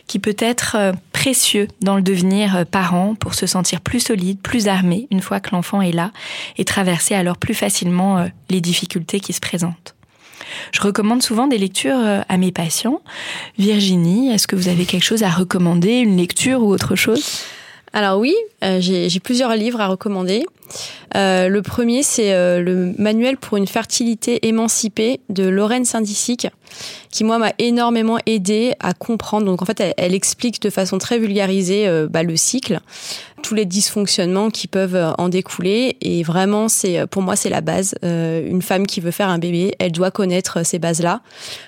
qui peut être précieux dans le devenir parent pour se sentir plus solide, plus armé une fois que l'enfant est là et traverser alors plus facilement les difficultés qui se présentent. Je recommande souvent des lectures euh, à mes patients. Virginie, est-ce que vous avez quelque chose à recommander, une lecture ou autre chose? Alors oui, euh, j'ai plusieurs livres à recommander. Euh, le premier, c'est le manuel pour une fertilité émancipée de Lorraine Saint-Disic, qui moi m'a énormément aidé à comprendre. Donc en fait, elle, explique de façon très vulgarisée bah, le cycle, tous les dysfonctionnements qui peuvent euh, en découler. Et vraiment, c'est euh, pour moi, c'est la base. Euh, une femme qui veut faire un bébé, elle doit connaître ces bases-là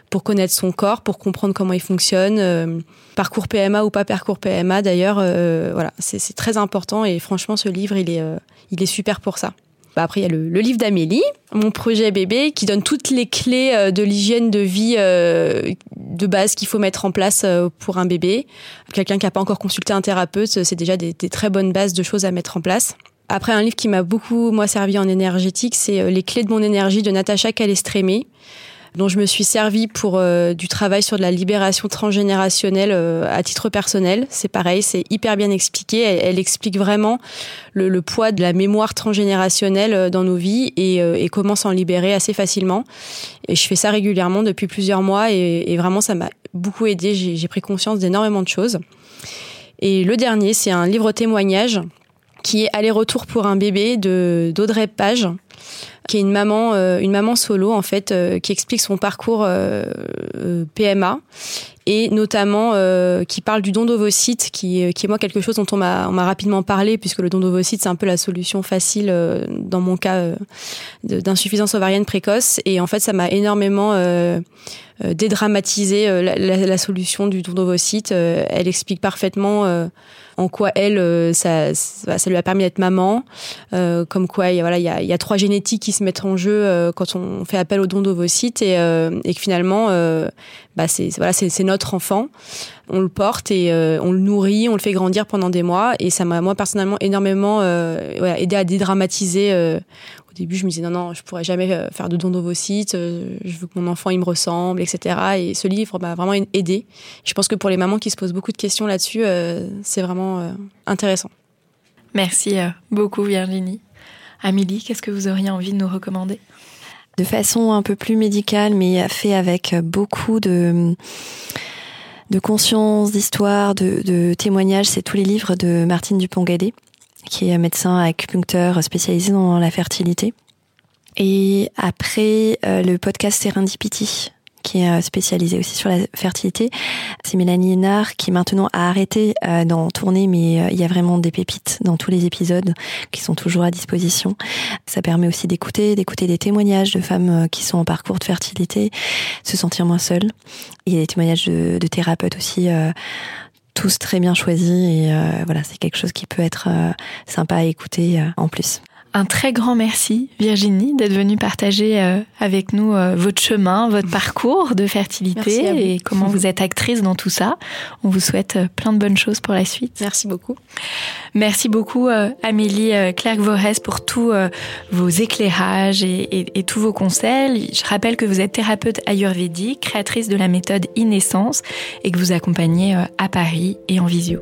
pour connaître son corps, pour comprendre comment il fonctionne. parcours PMA ou pas parcours PMA, d'ailleurs, voilà, c'est très important. Et franchement, ce livre, il est, il est super pour ça. Bah, après, il y a le, livre d'Amélie, mon projet bébé, qui donne toutes les clés euh, de l'hygiène de vie euh, de base qu'il faut mettre en place euh, pour un bébé. Quelqu'un qui n'a pas encore consulté un thérapeute, c'est déjà des, des, très bonnes bases de choses à mettre en place. Après, un livre qui m'a beaucoup, moi, servi en énergétique, c'est Les clés de mon énergie de Natacha Calestrémé dont je me suis servi pour euh, du travail sur de la libération transgénérationnelle euh, à titre personnel. C'est pareil, c'est hyper bien expliqué. Elle, explique vraiment le, poids de la mémoire transgénérationnelle euh, dans nos vies et, et comment s'en libérer assez facilement. Et je fais ça régulièrement depuis plusieurs mois et, et vraiment ça m'a beaucoup aidé. J'ai pris conscience d'énormément de choses. Et le dernier, c'est un livre témoignage qui est Aller-retour pour un bébé de d'Audrey Page qui est une maman, euh, une maman solo en fait, euh, qui explique son parcours euh, PMA et notamment qui parle du don d'ovocytes, qui, qui est moi quelque chose dont on m'a, on m'a rapidement parlé puisque le don d'ovocytes c'est un peu la solution facile dans mon cas d'insuffisance ovarienne précoce et en fait ça m'a énormément dédramatisé la, la, la, solution du don d'ovocytes. elle explique parfaitement en quoi elle, euh, ça, ça, lui a permis d'être maman, euh, comme quoi il y a, voilà, il y a, y a, trois génétiques qui se mettent en jeu euh, quand on fait appel au don d'ovocytes et, et que finalement, bah c'est voilà, c'est notre enfant, on le porte et on le nourrit, on le fait grandir pendant des mois. Et ça m'a moi personnellement énormément voilà, aidé à dédramatiser début, je me disais non, non, je pourrais jamais euh, faire de don d'ovocytes, euh, je veux que mon enfant il me ressemble, etc. Et ce livre m'a vraiment aidé. Je pense que pour les mamans qui se posent beaucoup de questions là-dessus, euh, c'est vraiment intéressant. Merci beaucoup Virginie. Amélie, qu'est-ce que vous auriez envie de nous recommander? De façon un peu plus médicale, mais fait avec beaucoup de de conscience, d'histoire, de, de témoignages, c'est tous les livres de Martine Dupont-Gadet qui est médecin acupuncteur spécialisé dans la fertilité. Et après, euh, le podcast Serendipity, qui est euh, spécialisé aussi sur la fertilité. C'est Mélanie Hénard qui maintenant a arrêté euh, d'en tourner, mais il y a vraiment des pépites dans tous les épisodes qui sont toujours à disposition. Ça permet aussi d'écouter, d'écouter des témoignages de femmes qui sont en parcours de fertilité, se sentir moins seules. Il y a des témoignages de, de thérapeutes aussi tous très bien choisis et voilà, c'est quelque chose qui peut être sympa à écouter en plus. Un très grand merci, Virginie, d'être venue partager euh, avec nous euh, votre chemin, votre parcours de fertilité et comment vous êtes actrice dans tout ça. On vous souhaite euh, plein de bonnes choses pour la suite. Merci beaucoup. Merci beaucoup, Amélie Clerc-Vorès, pour tous vos éclairages et, et, tous vos conseils. Je rappelle que vous êtes thérapeute ayurvédique, créatrice de la méthode e et que vous accompagnez à Paris et en visio.